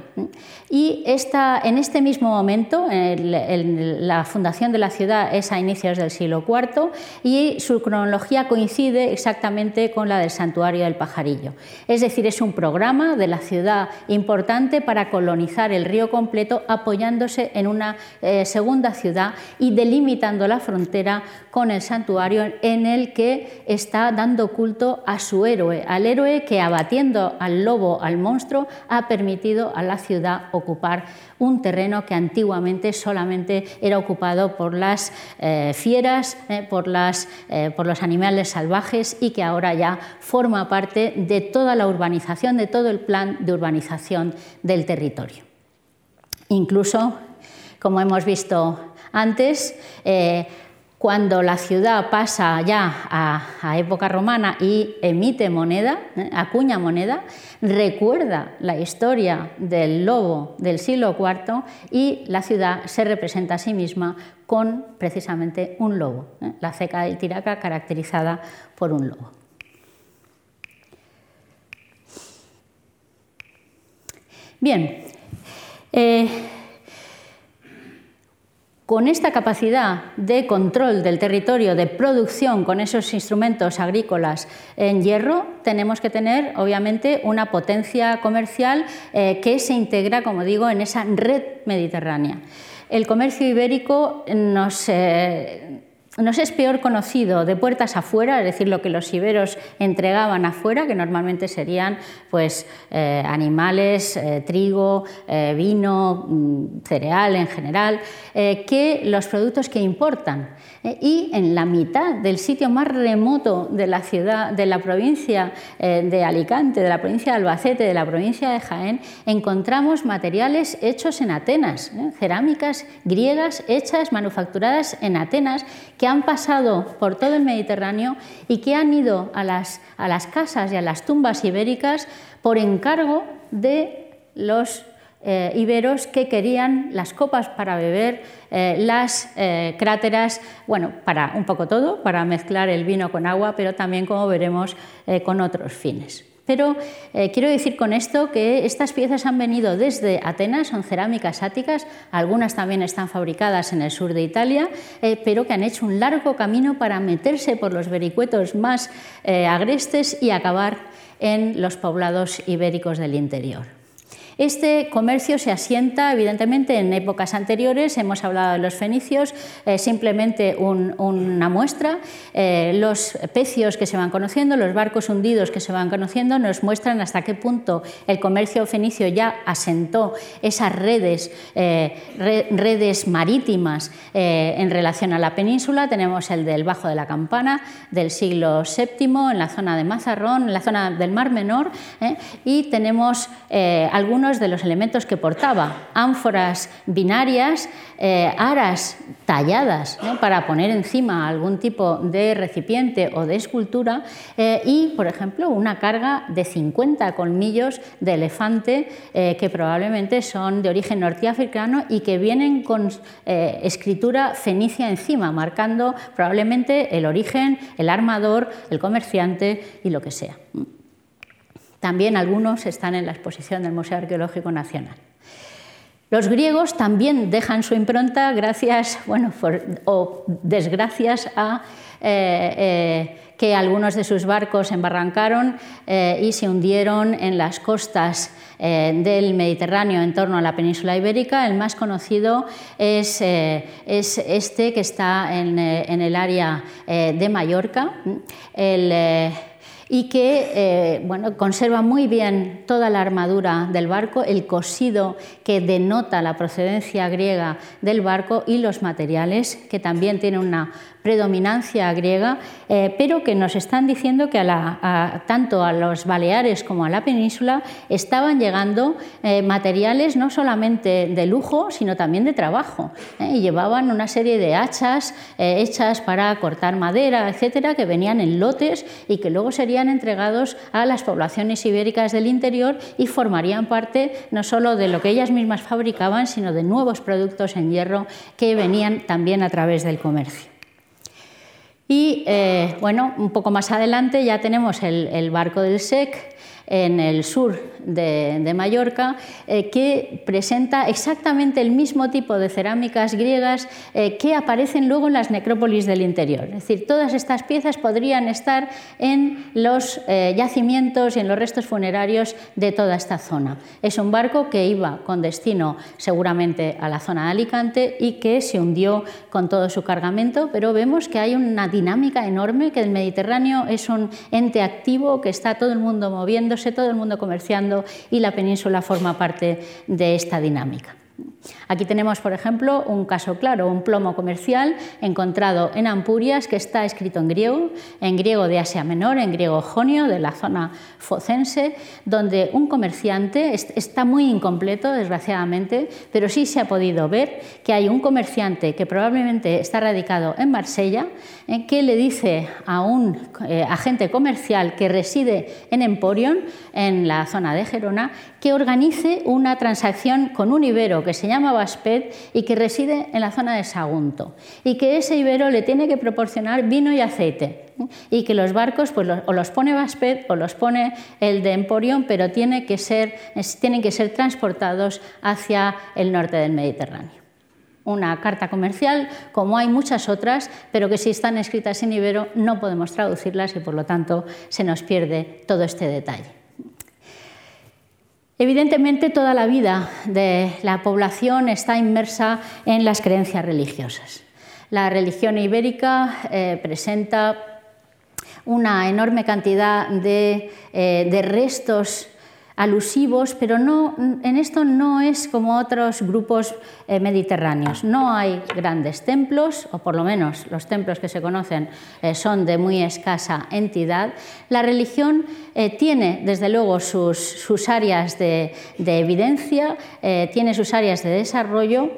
Y esta, en este mismo momento, la fundación de la ciudad es a inicios del siglo IV y su cronología coincide exactamente con la del santuario del pajarillo. Es decir, es un programa de la ciudad importante para colonizar el río completo apoyándose en una eh, segunda ciudad y delimitando la frontera con el santuario en el que está dando culto a su héroe, al héroe que abatiendo al lobo, al monstruo, ha permitido a la ciudad ocupar un terreno que antiguamente solamente era ocupado por las eh, fieras, eh, por, los animales salvajes y que ahora ya forma parte de toda la urbanización, de todo el plan de urbanización del territorio. Incluso, como hemos visto antes, cuando la ciudad pasa ya a, época romana y emite moneda, ¿eh? acuña moneda, recuerda la historia del lobo del siglo IV y la ciudad se representa a sí misma con precisamente un lobo, ¿eh? la ceca del Tiraca caracterizada por un lobo. Bien, eh, Con esta capacidad de control del territorio, de producción con esos instrumentos agrícolas en hierro, tenemos que tener, obviamente, una potencia comercial eh, que se integra, como digo, en esa red mediterránea. El comercio ibérico nos... Eh, nos es peor conocido de puertas afuera, es decir, lo que los iberos entregaban afuera, que normalmente serían pues, eh, animales, eh, trigo, eh, vino, mm, cereal en general, que los productos que importan. y en la mitad del sitio más remoto de la ciudad, de la provincia de Alicante, de la provincia de Albacete, de la provincia de Jaén, encontramos materiales hechos en Atenas, cerámicas griegas hechas, manufacturadas en Atenas, han pasado por todo el Mediterráneo y que han ido a las, a las casas y a las tumbas ibéricas por encargo de los eh, iberos que querían las copas para beber, eh, las eh, cráteras, bueno, para un poco todo, para mezclar el vino con agua, pero también, como veremos, con otros fines. Pero eh, quiero decir con esto que estas piezas han venido desde Atenas, son cerámicas áticas, algunas también están fabricadas en el sur de Italia, eh, pero que han hecho un largo camino para meterse por los vericuetos más eh, agrestes y acabar en los poblados ibéricos del interior. Este comercio se asienta evidentemente en épocas anteriores, hemos hablado de los fenicios, eh, simplemente una muestra, eh, los pecios que se van conociendo, los barcos hundidos que se van conociendo nos muestran hasta qué punto el comercio fenicio ya asentó esas redes, eh, redes marítimas en relación a la península. Tenemos el del Bajo de la Campana del siglo VII en la zona de Mazarrón, en la zona del Mar Menor, y tenemos algunos de los elementos que portaba, ánforas binarias, eh, aras talladas para poner encima algún tipo de recipiente o de escultura eh, y, por ejemplo, una carga de 50 colmillos de elefante eh, que probablemente son de origen norteafricano y que vienen con escritura fenicia encima, marcando probablemente el origen, el armador, el comerciante y lo que sea. También algunos están en la exposición del Museo Arqueológico Nacional. Los griegos también dejan su impronta gracias, bueno, o desgracias a eh, eh, que algunos de sus barcos embarrancaron eh, y se hundieron en las costas del Mediterráneo en torno a la península ibérica. El más conocido es, es este que está en, el área de Mallorca. Y que eh, bueno, conserva muy bien toda la armadura del barco, el cosido que denota la procedencia griega del barco y los materiales que también tienen una predominancia griega, eh, pero que nos están diciendo que tanto a los Baleares como a la península estaban llegando eh, materiales no solamente de lujo, sino también de trabajo. Eh, y llevaban una serie de hachas hechas para cortar madera, etcétera, que venían en lotes y que luego serían entregados a las poblaciones ibéricas del interior y formarían parte no solo de lo que ellas mismas fabricaban, sino de nuevos productos en hierro que venían también a través del comercio. Y eh, bueno, un poco más adelante ya tenemos el, barco del SEC, en el sur de, Mallorca, eh, que presenta exactamente el mismo tipo de cerámicas griegas eh, que aparecen luego en las necrópolis del interior. Es decir, todas estas piezas podrían estar en los eh, yacimientos y en los restos funerarios de toda esta zona. Es un barco que iba con destino seguramente a la zona de Alicante y que se hundió con todo su cargamento, pero vemos que hay una dinámica enorme, que el Mediterráneo es un ente activo, que está todo el mundo moviendo todo el mundo comerciando y la península forma parte de esta dinámica. Aquí tenemos, por ejemplo, un caso claro, un plomo comercial encontrado en Ampurias que está escrito en griego, en griego de Asia Menor, en griego jonio, de la zona focense, donde un comerciante está muy incompleto, desgraciadamente, pero sí se ha podido ver que hay un comerciante que probablemente está radicado en Marsella, eh, que le dice a un eh, agente comercial que reside en Emporion, en la zona de Gerona, que organice una transacción con un ibero que se llama Baspet y que reside en la zona de Sagunto y que ese ibero le tiene que proporcionar vino y aceite y que los barcos pues, o los pone Baspet o los pone el de Emporion, pero tienen que ser transportados hacia el norte del Mediterráneo. una carta comercial, como hay muchas otras, pero que si están escritas en ibero no podemos traducirlas y por lo tanto se nos pierde todo este detalle. Evidentemente, toda la vida de la población está inmersa en las creencias religiosas. La religión ibérica eh, presenta una enorme cantidad de, eh, de restos alusivos, pero no, en esto no es como otros grupos eh, mediterráneos. No hay grandes templos, o por lo menos los templos que se conocen eh, son de muy escasa entidad. La religión eh, tiene, desde luego, sus, áreas de, de evidencia, tiene sus áreas de desarrollo,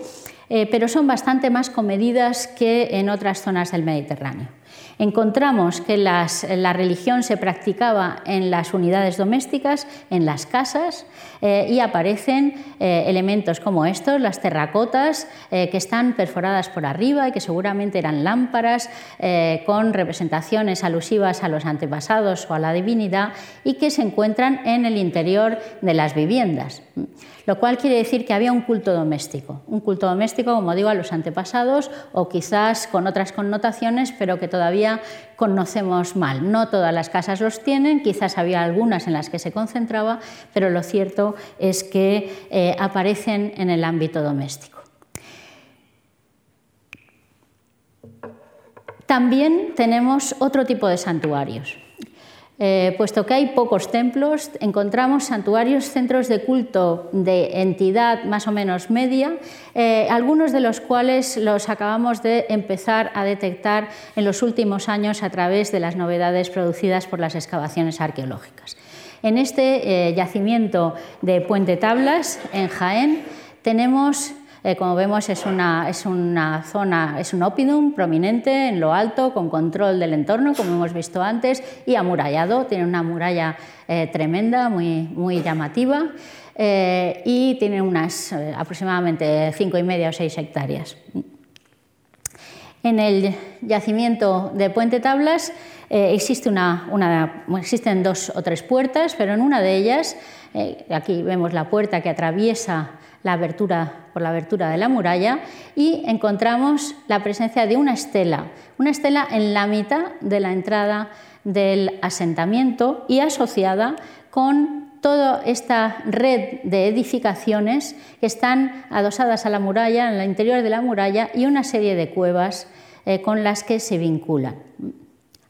pero son bastante más comedidas que en otras zonas del Mediterráneo. Encontramos que la religión se practicaba en las unidades domésticas, en las casas, eh, y aparecen eh, elementos como estos, las terracotas, eh, que están perforadas por arriba y que seguramente eran lámparas con representaciones alusivas a los antepasados o a la divinidad y que se encuentran en el interior de las viviendas lo cual quiere decir que había un culto doméstico, un culto doméstico, como digo, a los antepasados o quizás con otras connotaciones, pero que todavía conocemos mal. No todas las casas los tienen, quizás había algunas en las que se concentraba, pero lo cierto es que eh, aparecen en el ámbito doméstico. También tenemos otro tipo de santuarios. Eh, puesto que hay pocos templos, encontramos santuarios, centros de culto de entidad más o menos media, eh, algunos de los cuales los acabamos de empezar a detectar en los últimos años a través de las novedades producidas por las excavaciones arqueológicas. En este eh, yacimiento de Puente Tablas, en Jaén, tenemos eh, como vemos es una, es una zona, es un oppidum prominente en lo alto, con control del entorno, como hemos visto antes, y amurallado, tiene una muralla eh, tremenda, muy, muy llamativa. Eh, y tiene unas aproximadamente cinco y media o seis hectáreas. En el yacimiento de Puente Tablas existen dos o tres puertas, pero en una de ellas, aquí vemos la puerta que atraviesa la abertura, por la abertura de la muralla y encontramos la presencia de una estela, una estela en la mitad de la entrada del asentamiento y asociada con toda esta red de edificaciones que están adosadas a la muralla, en el interior de la muralla, y una serie de cuevas eh, con las que se vinculan.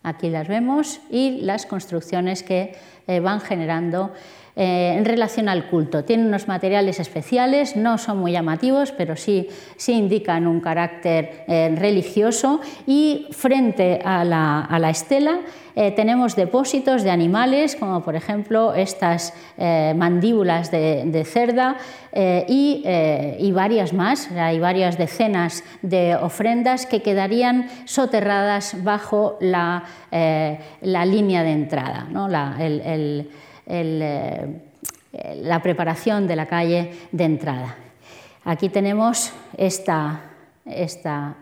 Aquí las vemos y las construcciones que eh, van generando eh, en relación al culto. Tienen unos materiales especiales, no son muy llamativos, pero sí, sí indican un carácter eh, religioso y frente a la, estela eh, tenemos depósitos de animales, como por ejemplo estas mandíbulas de, cerda y, varias más. Hay varias decenas de ofrendas que quedarían soterradas bajo la, línea de entrada. Eh, la preparación de la calle de entrada. Aquí tenemos esta, esta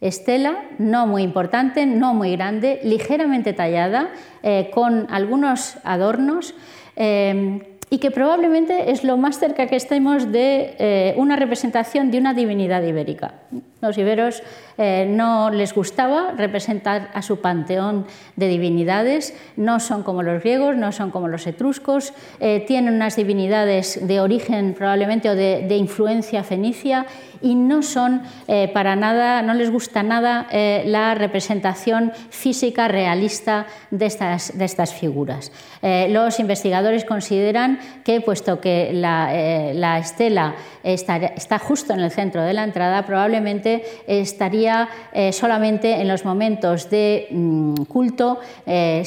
estela, no muy importante, no muy grande, ligeramente tallada, eh, con algunos adornos. Eh, y que probablemente es lo más cerca que estemos de una representación de una divinidad ibérica. Los iberos eh, no les gustaba representar a su panteón de divinidades, no son como los griegos, no son como los etruscos, eh, tienen unas divinidades de origen probablemente o de, influencia fenicia y no son eh, para nada, no les gusta nada la representación física realista de estas, de estas figuras. los investigadores consideran que, puesto que la, la estela está, está justo en el centro de la entrada, probablemente estaría eh, solamente en los momentos de mm, culto, eh,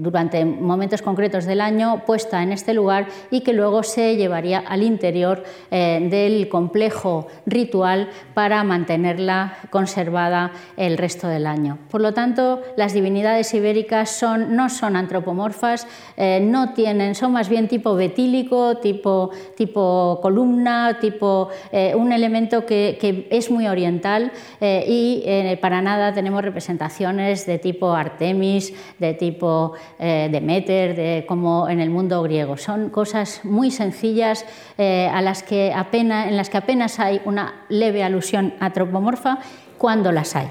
durante momentos concretos del año, puesta en este lugar y que luego se llevaría al interior eh, del complejo ritual para mantenerla conservada el resto del año. Por lo tanto, las divinidades ibéricas no son antropomorfas, no tienen, son más bien tipo etílico, tipo, tipo columna, tipo un elemento que, es muy oriental y para nada tenemos representaciones de tipo Artemis, de tipo Demeter, de, como en el mundo griego. Son cosas muy sencillas a las que apenas, en las que apenas hay una leve alusión antropomorfa cuando las hay.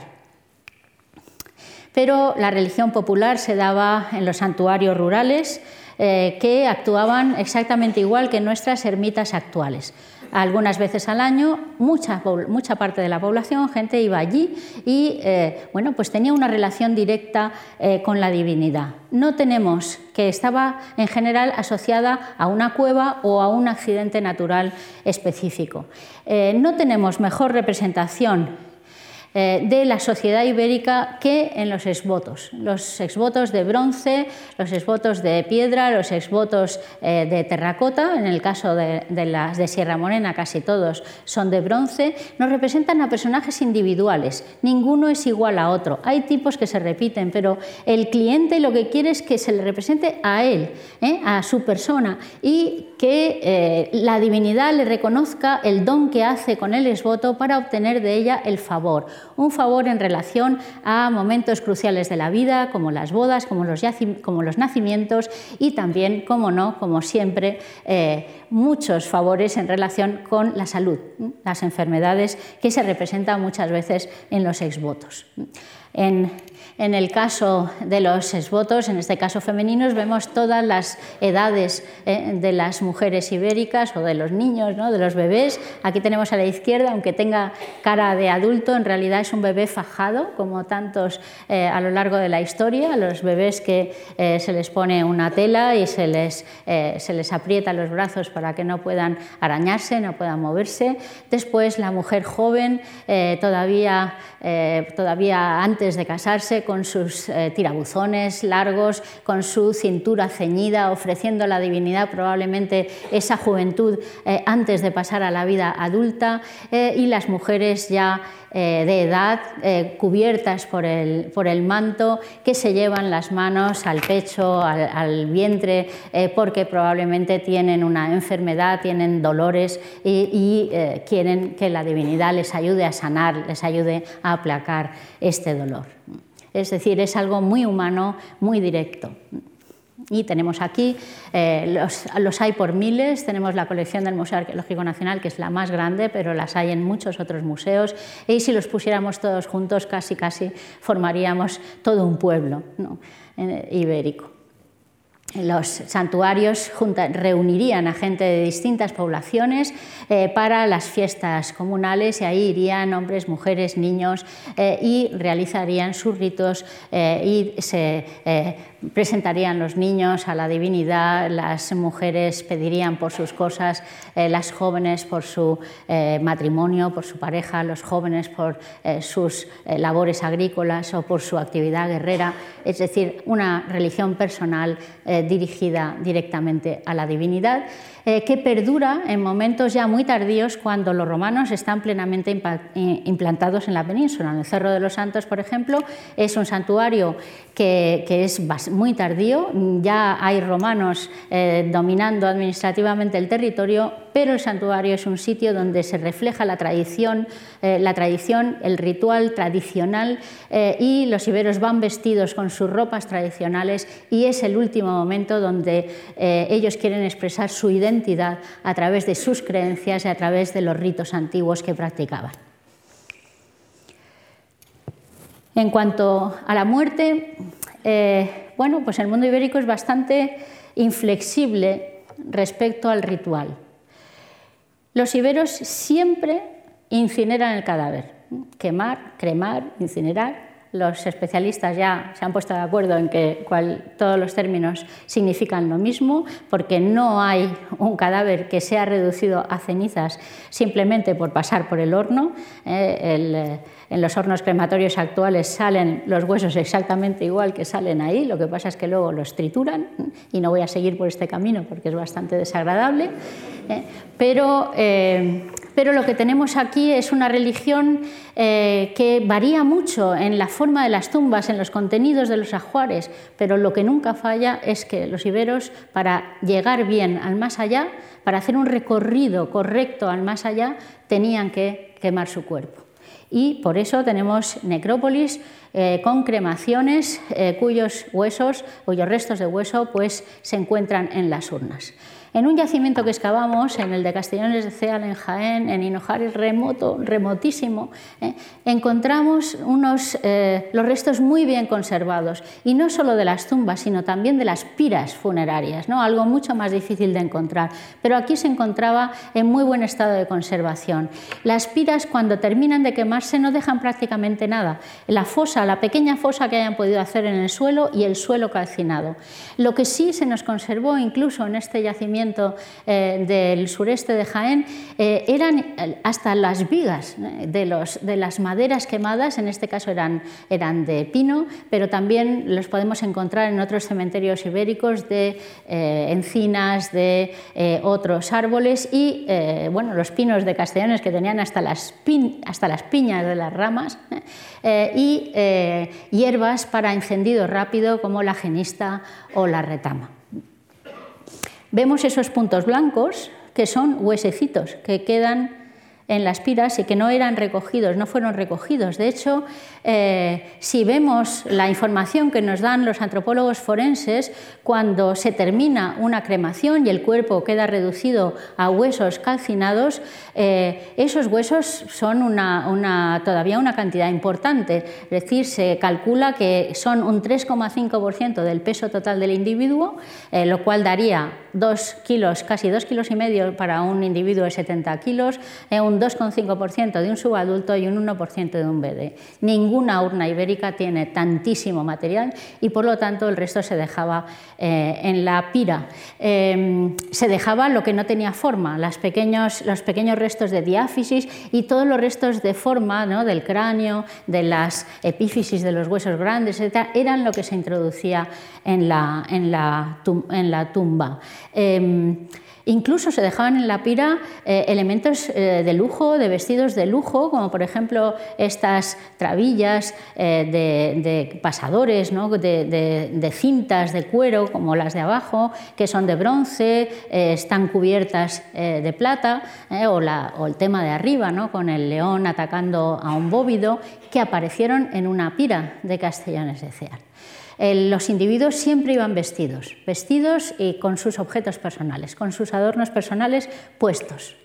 Pero la religión popular se daba en los santuarios rurales eh, que actuaban exactamente igual que nuestras ermitas actuales. Algunas veces al año, mucha, parte de la población, gente iba allí y eh, bueno, pues tenía una relación directa eh, con la divinidad. No tenemos que estaba en general asociada a una cueva o a un accidente natural específico. no tenemos mejor representación eh, de la sociedad ibérica que en los exvotos. Los exvotos de bronce, los exvotos de piedra, los exvotos eh, de terracota, en el caso de, las de Sierra Morena casi todos son de bronce, nos representan a personajes individuales. Ninguno es igual a otro. Hay tipos que se repiten, pero el cliente lo que quiere es que se le represente a él, ¿eh? a su persona, y que la divinidad le reconozca el don que hace con el exvoto para obtener de ella el favor un favor en relación a momentos cruciales de la vida, como las bodas, como los, como los nacimientos y también, como no, como siempre, eh, muchos favores en relación con la salud, las enfermedades que se representan muchas veces en los exvotos. En, en el caso de los exvotos, en este caso femeninos, vemos todas las edades eh, de las mujeres ibéricas o de los niños, de los bebés. Aquí tenemos a la izquierda, aunque tenga cara de adulto, en realidad es un bebé fajado, como tantos eh, a lo largo de la historia, los bebés que eh, se les pone una tela y se les, se les aprieta los brazos para que no puedan arañarse, no puedan moverse. Después la mujer joven, todavía, todavía antes de casarse, con sus eh, tirabuzones largos, con su cintura ceñida, ofreciendo a la divinidad probablemente esa juventud eh, antes de pasar a la vida adulta, eh, y las mujeres ya de edad cubiertas por el, por el, manto, que se llevan las manos al pecho, al, vientre, porque probablemente tienen una enfermedad, tienen dolores y, y quieren que la divinidad les ayude a sanar, les ayude a aplacar este dolor. Es decir, es algo muy humano, muy directo. Y tenemos aquí, eh, los, hay por miles, tenemos la colección del Museo Arqueológico Nacional, que es la más grande, pero las hay en muchos otros museos, y si los pusiéramos todos juntos, casi, casi formaríamos todo un pueblo ibérico. Los santuarios reunirían a gente de distintas poblaciones eh, para las fiestas comunales y ahí irían hombres, mujeres, niños eh, y realizarían sus ritos eh, y se presentarían los niños a la divinidad, las mujeres pedirían por sus cosas, las jóvenes por su matrimonio, por su pareja, los jóvenes por sus labores agrícolas o por su actividad guerrera, es decir, una religión personal dirigida directamente a la divinidad, eh, que perdura en momentos ya muy tardíos cuando los romanos están plenamente eh, implantados en la península. En el Cerro de los Santos, por ejemplo, es un santuario que, es muy tardío, ya hay romanos eh, dominando administrativamente el territorio, pero el santuario es un sitio donde se refleja la tradición, la tradición el ritual tradicional y los iberos van vestidos con sus ropas tradicionales y es el último momento donde ellos quieren expresar su identidad a través de sus creencias y a través de los ritos antiguos que practicaban. En cuanto a la muerte, eh, bueno, pues el mundo ibérico es bastante inflexible respecto al ritual. Los iberos siempre incineran el cadáver, quemar, cremar, incinerar, los especialistas ya se han puesto de acuerdo en que todos los términos significan lo mismo, porque no hay un cadáver que sea reducido a cenizas simplemente por pasar por el horno. Eh, eh, en los hornos crematorios actuales salen los huesos exactamente igual que salen ahí, lo que pasa es que luego los trituran y no voy a seguir por este camino porque es bastante desagradable. Pero pero lo que tenemos aquí es una religión eh, que varía mucho en la forma de las tumbas, en los contenidos de los ajuares, pero lo que nunca falla es que los iberos, para llegar bien al más allá, para hacer un recorrido correcto al más allá, tenían que quemar su cuerpo. Y por eso tenemos necrópolis eh, con cremaciones eh, cuyos huesos, cuyos restos de hueso pues, se encuentran en las urnas. En un yacimiento que excavamos, en el de Castellanes de Ceal, en Jaén, en Hinojares, remoto, remotísimo, eh, encontramos unos, eh, los restos muy bien conservados, y no solo de las tumbas, sino también de las piras funerarias, ¿no? algo mucho más difícil de encontrar, pero aquí se encontraba en muy buen estado de conservación. Las piras, cuando terminan de quemarse, no dejan prácticamente nada. La fosa, la pequeña fosa que hayan podido hacer en el suelo y el suelo calcinado. Lo que sí se nos conservó incluso en este yacimiento eh, del sureste de Jaén eh, eran hasta las vigas de, las maderas quemadas, en este caso eran, de pino, pero también los podemos encontrar en otros cementerios ibéricos de eh, encinas, de otros árboles y bueno, los pinos de Castellanes que tenían hasta las, hasta las piñas de las ramas y hierbas para encendido rápido como la genista o la retama vemos esos puntos blancos que son huesecitos que quedan en las piras y que no eran recogidos, no fueron recogidos. De hecho, eh, si vemos la información que nos dan los antropólogos forenses, cuando se termina una cremación y el cuerpo queda reducido a huesos calcinados, eh, esos huesos son todavía una cantidad importante. Es decir, se calcula que son un 3,5% del peso total del individuo, eh, lo cual daría 2 kilos, casi 2 kilos y medio para un individuo de 70 kilos, un 2,5% de un subadulto y un 1% de un bebé. Ninguna urna ibérica tiene tantísimo material y por lo tanto el resto se dejaba eh, en la pira. Em, se dejaba lo que no tenía forma, los pequeños, restos de diáfisis y todos los restos de forma ¿no? del cráneo, de las epífisis de los huesos grandes, etc., eran lo que se introducía en la tumba. Em, Incluso se dejaban en la pira eh, elementos eh, de lujo, de vestidos de lujo, como por ejemplo estas trabillas eh, de, pasadores, de, cintas de cuero, como las de abajo, que son de bronce, están cubiertas de plata, o, el tema de arriba, con el león atacando a un bóvido, que aparecieron en una pira de Castellanes de Cear los individuos siempre iban vestidos, vestidos y con sus objetos personales, con sus adornos personales puestos.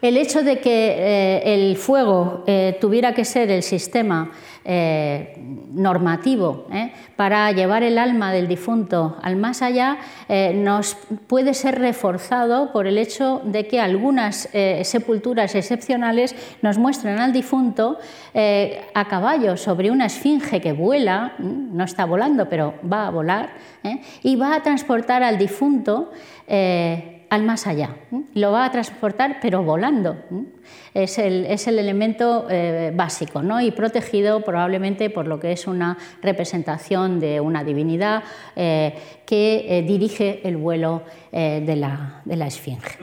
El hecho de que eh, el fuego eh, tuviera que ser el sistema eh, normativo para llevar el alma del difunto al más allá nos puede ser reforzado por el hecho de que algunas sepulturas excepcionales nos muestran al difunto a caballo sobre una esfinge que vuela, no está volando, pero va a volar, y va a transportar al difunto al más allá. Lo va a transportar, pero volando. Es el, es el elemento eh, básico ¿no? y protegido probablemente por lo que es una representación de una divinidad eh, que eh, dirige el vuelo de la, de la esfinge.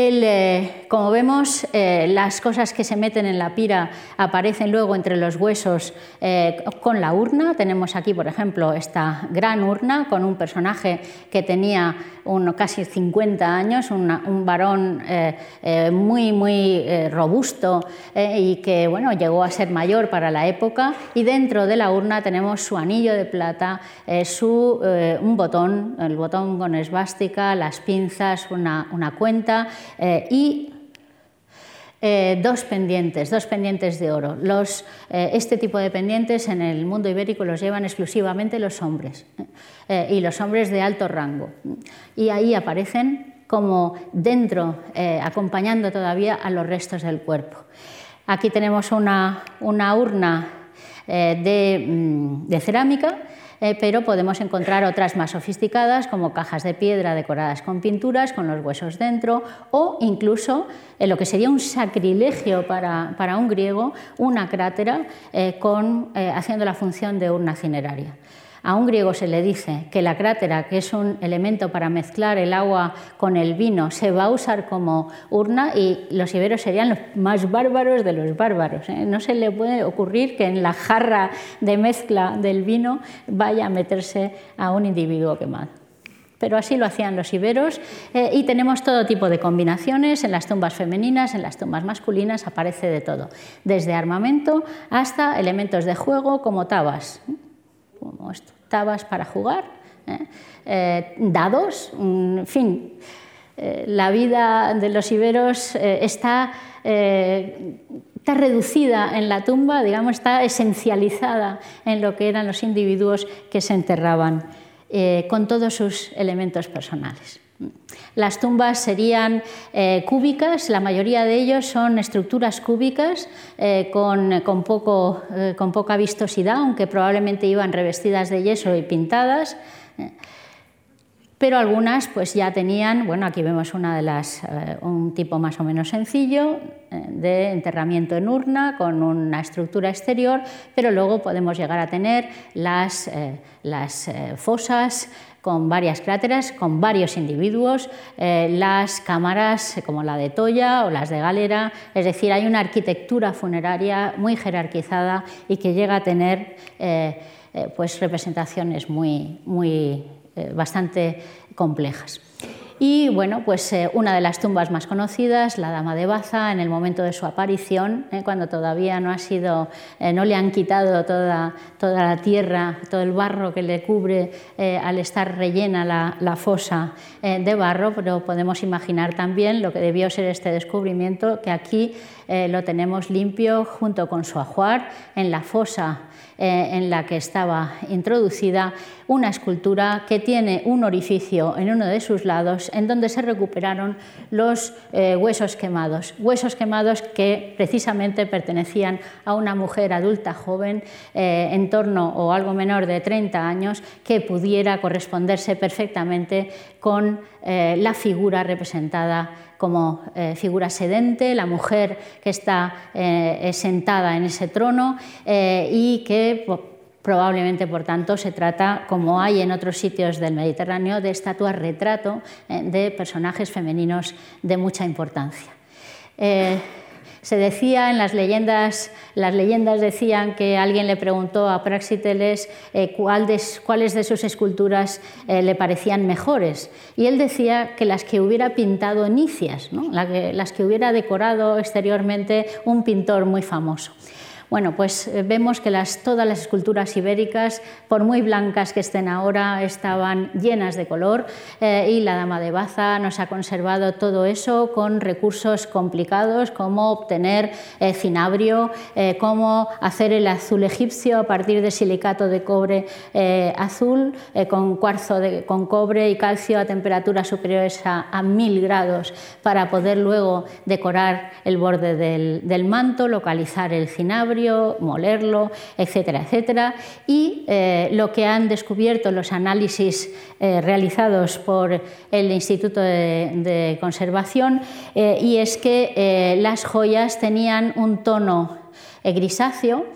Eh, como vemos, eh, las cosas que se meten en la pira aparecen luego entre los huesos eh, con la urna. Tenemos aquí, por ejemplo, esta gran urna con un personaje que tenía casi 50 años, un varón muy, muy robusto y que bueno, llegó a ser mayor para la época. Y dentro de la urna tenemos su anillo de plata, su, un botón, el botón con esvástica, las pinzas, una, una cuenta eh, y eh, dos pendientes, dos pendientes de oro. Eh, este tipo de pendientes en el mundo ibérico los llevan exclusivamente los hombres y los hombres de alto rango. Y ahí aparecen como dentro, acompañando todavía a los restos del cuerpo. Aquí tenemos una, urna mm, de cerámica eh, pero podemos encontrar otras más sofisticadas como cajas de piedra decoradas con pinturas, con los huesos dentro, o incluso eh, lo que sería un sacrilegio para, para un griego, una crátera eh, con, haciendo la función de urna cineraria. A un griego se le dice que la crátera, que es un elemento para mezclar el agua con el vino, se va a usar como urna y los iberos serían los más bárbaros de los bárbaros. ¿eh? No se le puede ocurrir que en la jarra de mezcla del vino vaya a meterse a un individuo quemado. Pero así lo hacían los iberos eh, y tenemos todo tipo de combinaciones en las tumbas femeninas, en las tumbas masculinas, aparece de todo, desde armamento hasta elementos de juego como tabas, ¿eh? como tabas para jugar, ¿eh? dados, en fin. la vida de los iberos está está reducida en la tumba, digamos, está esencializada en lo que eran los individuos que se enterraban. Eh, con todos sus elementos personales. Las tumbas serían eh, cúbicas, la mayoría de ellos son estructuras cúbicas eh, con, poco, con, poca vistosidad, aunque probablemente iban revestidas de yeso y pintadas pero algunas pues ya tenían, bueno, aquí vemos una de las, eh, un tipo más o menos sencillo eh, de enterramiento en urna con una estructura exterior, pero luego podemos llegar a tener las, eh, las fosas con varias cráteras, con varios individuos, las cámaras como la de Toya o las de Galera, es decir, hay una arquitectura funeraria muy jerarquizada y que llega a tener pues representaciones muy, muy eh, bastante complejas. Y bueno, pues eh, una de las tumbas más conocidas, la Dama de Baza, en el momento de su aparición, eh, cuando todavía no ha sido, no le han quitado toda, toda la tierra, todo el barro que le cubre al estar rellena la fosa de barro, pero podemos imaginar también lo que debió ser este descubrimiento, que aquí lo tenemos limpio junto con su ajuar en la fosa eh, en la que estaba introducida una escultura que tiene un orificio en uno de sus lados en donde se recuperaron los eh, huesos quemados, huesos quemados que precisamente pertenecían a una mujer adulta joven eh, en torno o algo menor de 30 años que pudiera corresponderse perfectamente con la figura representada como eh, figura sedente, la mujer que está eh, sentada en ese trono eh, y que probablemente, por tanto, se trata, como hay en otros sitios del Mediterráneo, de estatuas retrato de personajes femeninos de mucha importancia. Se decía en las leyendas, las leyendas decían que alguien le preguntó a Praxiteles eh, cuáles de sus esculturas eh, le parecían mejores. Y él decía que las que hubiera pintado Nicias, las que hubiera decorado exteriormente un pintor muy famoso. Bueno, pues eh, vemos que todas las esculturas ibéricas, por muy blancas que estén ahora, estaban llenas de color eh, y la Dama de Baza nos ha conservado todo eso con recursos complicados como obtener eh, cinabrio, cómo hacer el azul egipcio a partir de silicato de cobre azul con cuarzo con cobre y calcio a temperaturas superiores a, mil grados para poder luego decorar el borde del manto, localizar el cinabrio molerlo, etcétera, etcétera. Y eh, lo que han descubierto los análisis eh, realizados por el Instituto de, Conservación, eh, y es que las joyas tenían un tono grisáceo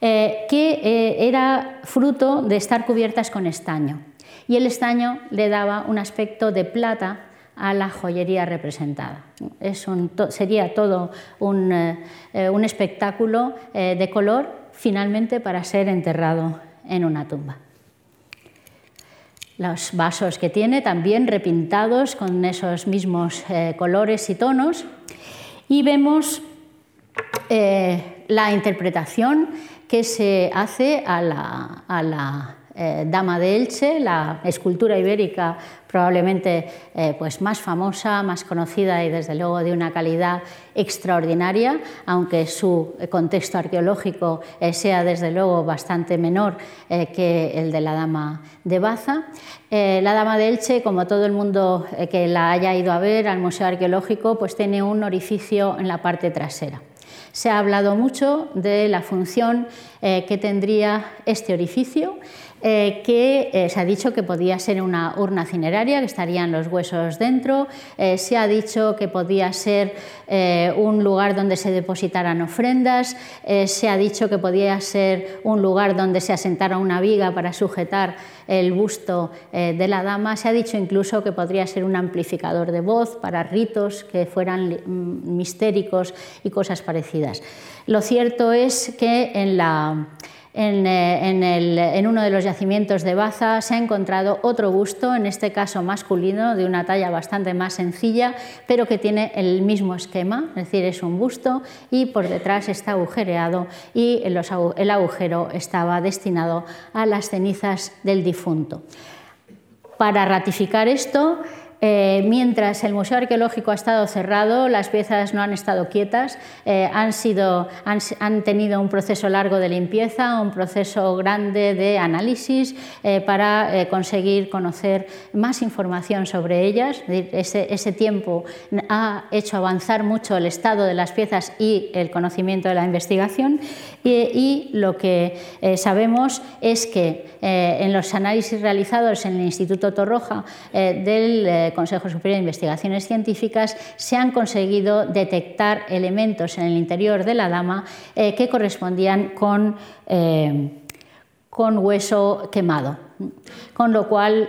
que era fruto de estar cubiertas con estaño. Y el estaño le daba un aspecto de plata a la joyería representada. Es sería todo un, eh, un espectáculo eh, de color finalmente para ser enterrado en una tumba. Los vasos que tiene también repintados con esos mismos eh, colores y tonos y vemos la interpretación que se hace a la Dama de Elche, la escultura ibérica probablemente eh, pues más famosa, más conocida y desde luego de una calidad extraordinaria, aunque su contexto arqueológico eh, sea desde luego bastante menor eh, que el de la Dama de Baza. la Dama de Elche, como todo el mundo que la haya ido a ver al Museo Arqueológico, pues tiene un orificio en la parte trasera. Se ha hablado mucho de la función que tendría este orificio eh, que eh, se ha dicho que podía ser una urna cineraria, que estarían los huesos dentro, eh, se ha dicho que podía ser un lugar donde se depositaran ofrendas, se ha dicho que podía ser un lugar donde se asentara una viga para sujetar el busto de la dama, se ha dicho incluso que podría ser un amplificador de voz para ritos que fueran mm, mistéricos y cosas parecidas. Lo cierto es que en la eh, en, uno de los yacimientos de Baza se ha encontrado otro busto, en este caso masculino, de una talla bastante más sencilla, pero que tiene el mismo esquema, es decir, es un busto y por detrás está agujereado y el agujero estaba destinado a las cenizas del difunto. Para ratificar esto, eh, mientras el Museo Arqueológico ha estado cerrado, las piezas no han estado quietas, eh, han, sido, han, tenido un proceso largo de limpieza, un proceso grande de análisis eh, para conseguir conocer más información sobre ellas. Ese, ese, tiempo ha hecho avanzar mucho el estado de las piezas y el conocimiento de la investigación y, lo que sabemos es que en los análisis realizados en el Instituto Torroja del Consejo Superior de Investigaciones Científicas se han conseguido detectar elementos en el interior de la dama eh, que correspondían con, eh, con hueso quemado. Con lo cual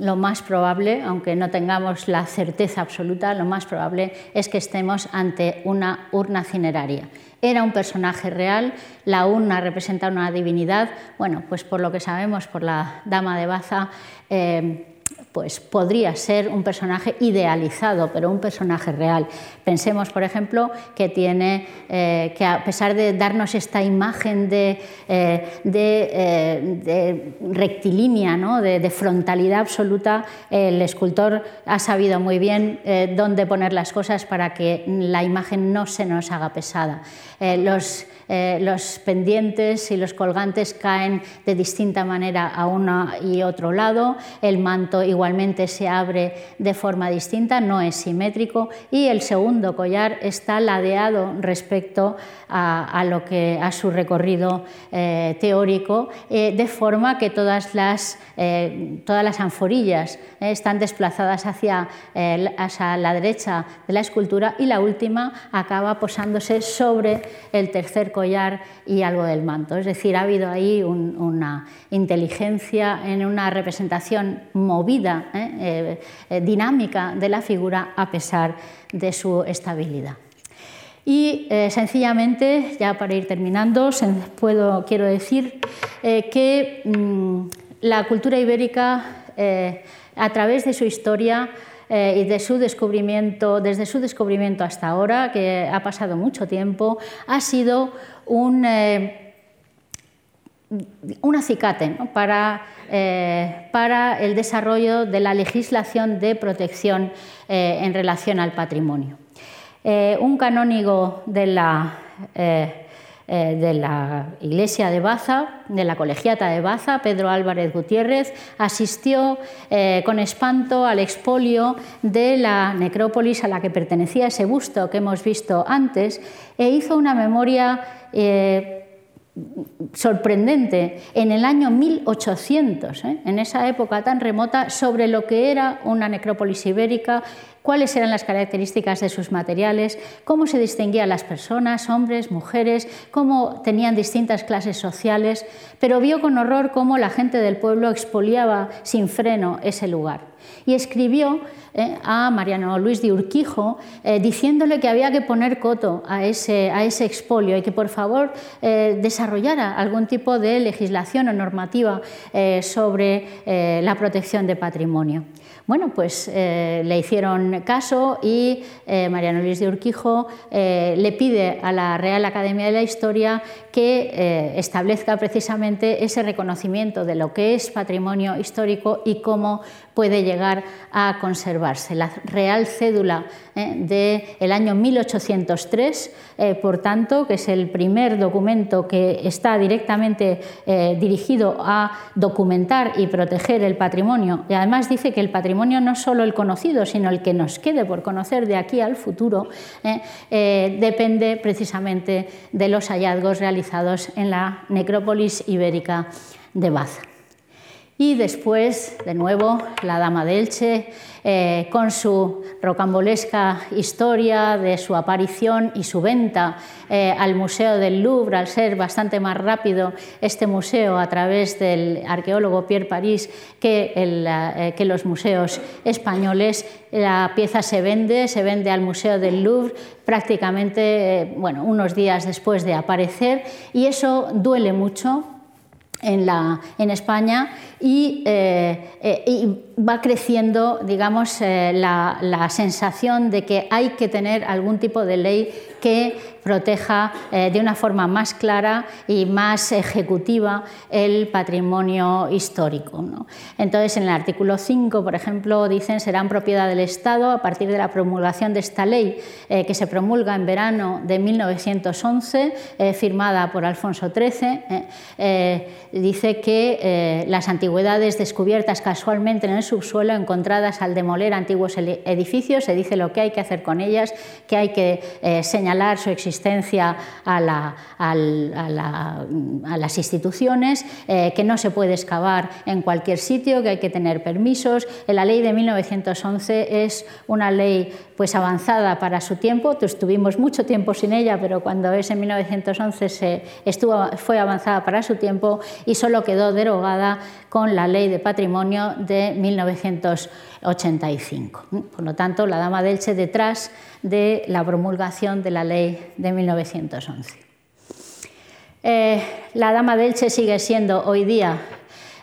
lo más probable, aunque no tengamos la certeza absoluta, lo más probable es que estemos ante una urna cineraria. Era un personaje real, la urna representa una divinidad, bueno, pues por lo que sabemos por la dama de Baza, eh, pues podría ser un personaje idealizado, pero un personaje real. Pensemos, por ejemplo, que tiene eh, que a pesar de darnos esta imagen de, eh, eh, rectilínea, de, frontalidad absoluta, el escultor ha sabido muy bien dónde poner las cosas para que la imagen no se nos haga pesada. Eh, los pendientes y los colgantes caen de distinta manera a uno y otro lado, el manto igualmente se abre de forma distinta, no es simétrico. Y el segundo collar está ladeado respecto a, lo que, a su recorrido eh, teórico, eh, de forma que todas las, todas las anforillas están desplazadas hacia, hacia la derecha de la escultura y la última acaba posándose sobre el tercer collar y algo del manto. Es decir, ha habido ahí una inteligencia en una representación movida, ¿eh? Eh, eh, dinámica de la figura a pesar de su estabilidad. Y sencillamente, ya para ir terminando, quiero decir que mm, la cultura ibérica, a través de su historia, y de su descubrimiento, desde su descubrimiento hasta ahora, que ha pasado mucho tiempo, ha sido un, eh, acicate para, eh, para, el desarrollo de la legislación de protección eh, en relación al patrimonio. un canónigo de la eh, de la iglesia de Baza, de la colegiata de Baza, Pedro Álvarez Gutiérrez, asistió eh, con espanto al expolio de la necrópolis a la que pertenecía ese busto que hemos visto antes e hizo una memoria eh, sorprendente en el año 1800, en esa época tan remota, sobre lo que era una necrópolis ibérica cuáles eran las características de sus materiales, cómo se distinguían las personas, hombres, mujeres, cómo tenían distintas clases sociales, pero vio con horror cómo la gente del pueblo expoliaba sin freno ese lugar. Y escribió eh, a Mariano Luis de Urquijo eh, diciéndole que había que poner coto a ese, a ese expolio y que por favor eh, desarrollara algún tipo de legislación o normativa sobre la protección de patrimonio. Bueno, pues eh, le hicieron caso y eh, Mariano Luis de Urquijo eh, le pide a la Real Academia de la Historia que establezca precisamente ese reconocimiento de lo que es patrimonio histórico y cómo puede llegar a conservarse. La Real Cédula del año 1803, por tanto, que es el primer documento que está directamente dirigido a documentar y proteger el patrimonio, y además dice que el patrimonio no solo el conocido, sino el que nos quede por conocer de aquí al futuro, eh, eh, depende precisamente de los hallazgos realizados en la necrópolis ibérica de Baza. Y después, de nuevo, la Dama de Elche, eh, con su rocambolesca historia de su aparición y su venta eh, al Museo del Louvre, al ser bastante más rápido este museo a través del arqueólogo Pierre Paris que, eh, que los museos españoles. La pieza se vende, se vende al Museo del Louvre prácticamente bueno, unos días después de aparecer y eso duele mucho en, la, en España y, y va creciendo, digamos, eh, la, sensación de que hay que tener algún tipo de ley que proteja eh, de una forma más clara y más ejecutiva el patrimonio histórico. Entonces, en el artículo 5, por ejemplo, dicen serán propiedad del Estado a partir de la promulgación de esta ley eh, que se promulga en verano de 1911, firmada por Alfonso XIII. dice que las antigüedades descubiertas casualmente en el subsuelo encontradas al demoler antiguos edificios, se dice lo que hay que hacer con ellas, que hay que eh, señalar su existencia a, las instituciones, eh, que no se puede excavar en cualquier sitio, que hay que tener permisos. La ley de 1911 es una ley pues avanzada para su tiempo, estuvimos mucho tiempo sin ella, pero cuando es en 1911 se estuvo, fue avanzada para su tiempo y solo quedó derogada con la ley de patrimonio de 1985. Por lo tanto, la Dama de Elche detrás de la promulgación de la ley de 1911. Eh, la Dama de Elche sigue siendo hoy día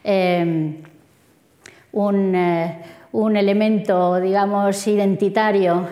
eh, un, eh, un elemento, digamos, identitario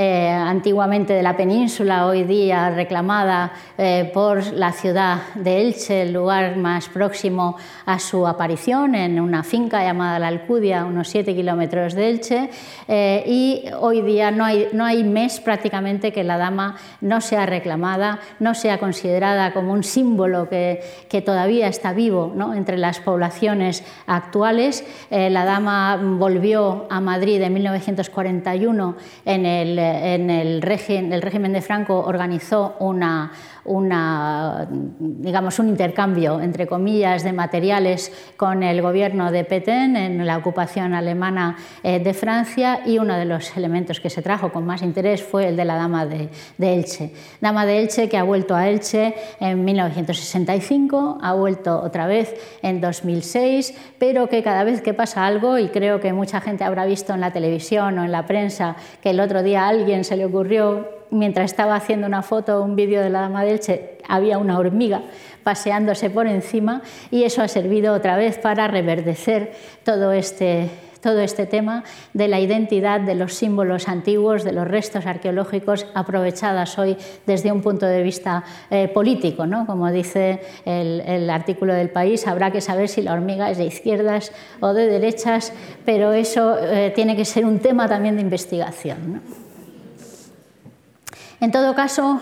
eh, antiguamente de la península, hoy día reclamada eh, por la ciudad de Elche, el lugar más próximo a su aparición, en una finca llamada La Alcudia, unos 7 kilómetros de Elche. Eh, y hoy día no hay, no hay mes prácticamente que la dama no sea reclamada, no sea considerada como un símbolo que, que todavía está vivo ¿no? entre las poblaciones actuales. la dama volvió a Madrid en 1941 en el en el régimen, de Franco organizó una, digamos, un intercambio, entre comillas, de materiales con el gobierno de Petén en la ocupación alemana eh, de Francia y uno de los elementos que se trajo con más interés fue el de la Dama de, Elche. Dama de Elche que ha vuelto a Elche en 1965, ha vuelto otra vez en 2006, pero que cada vez que pasa algo, y creo que mucha gente habrá visto en la televisión o en la prensa que el otro día alguien se le ocurrió mientras estaba haciendo una foto o un vídeo de la Dama de Elche, había una hormiga paseándose por encima y eso ha servido otra vez para reverdecer todo este, todo este tema de la identidad de los símbolos antiguos, de los restos arqueológicos aprovechadas hoy desde un punto de vista eh, político. ¿no? Como dice el, artículo del país, habrá que saber si la hormiga es de izquierdas o de derechas, pero eso eh, tiene que ser un tema también de investigación. En todo caso,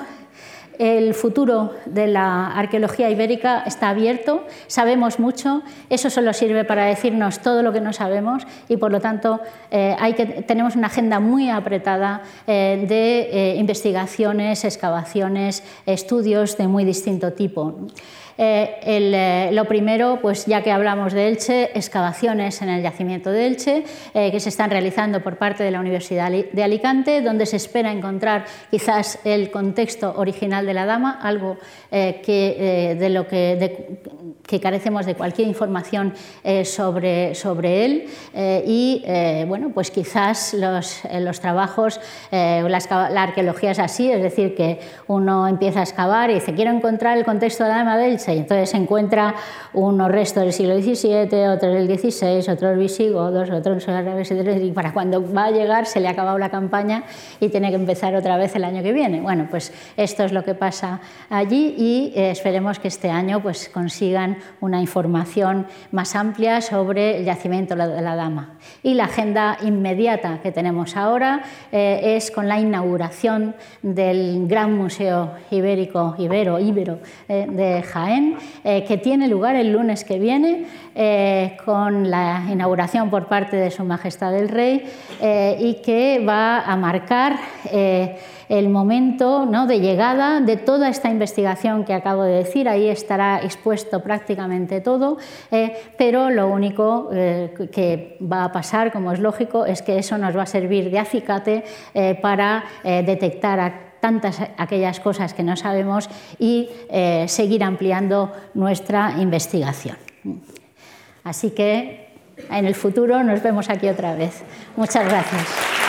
el futuro de la arqueología ibérica está abierto, sabemos mucho, eso solo sirve para decirnos todo lo que no sabemos y por lo tanto eh, tenemos una agenda muy apretada eh, de eh, investigaciones, excavaciones, estudios de muy distinto tipo. Eh, eh, lo primero, pues ya que hablamos de Elche, excavaciones en el yacimiento de Elche eh, que se están realizando por parte de la Universidad de Alicante, donde se espera encontrar quizás el contexto original de la dama, algo que, de lo que, que, carecemos de cualquier información sobre, sobre él. y bueno, pues quizás los, los trabajos, la, la arqueología es así, es decir, que uno empieza a excavar y dice, quiero encontrar el contexto de la dama de Elche entonces se encuentra unos restos del siglo XVII, otros del XVI, otros visigodos, otros árabes, y para cuando va a llegar se le ha acabado la campaña y tiene que empezar otra vez el año que viene. Bueno, pues esto es lo que pasa allí y eh, esperemos que este año pues, consigan una información más amplia sobre el yacimiento de la Dama. Y la agenda inmediata que tenemos ahora eh, es con la inauguración del Gran Museo Ibérico, Ibero, Ibero eh, de Jaén eh, que tiene lugar el lunes que viene eh, con la inauguración por parte de Su Majestad el Rey eh, y que va a marcar el momento ¿no? de llegada de toda esta investigación que acabo de decir. Ahí estará expuesto prácticamente todo, pero lo único que va a pasar, como es lógico, es que eso nos va a servir de acicate para detectar tantas aquellas cosas que no sabemos y seguir ampliando nuestra investigación. Así que en el futuro nos vemos aquí otra vez. Muchas gracias.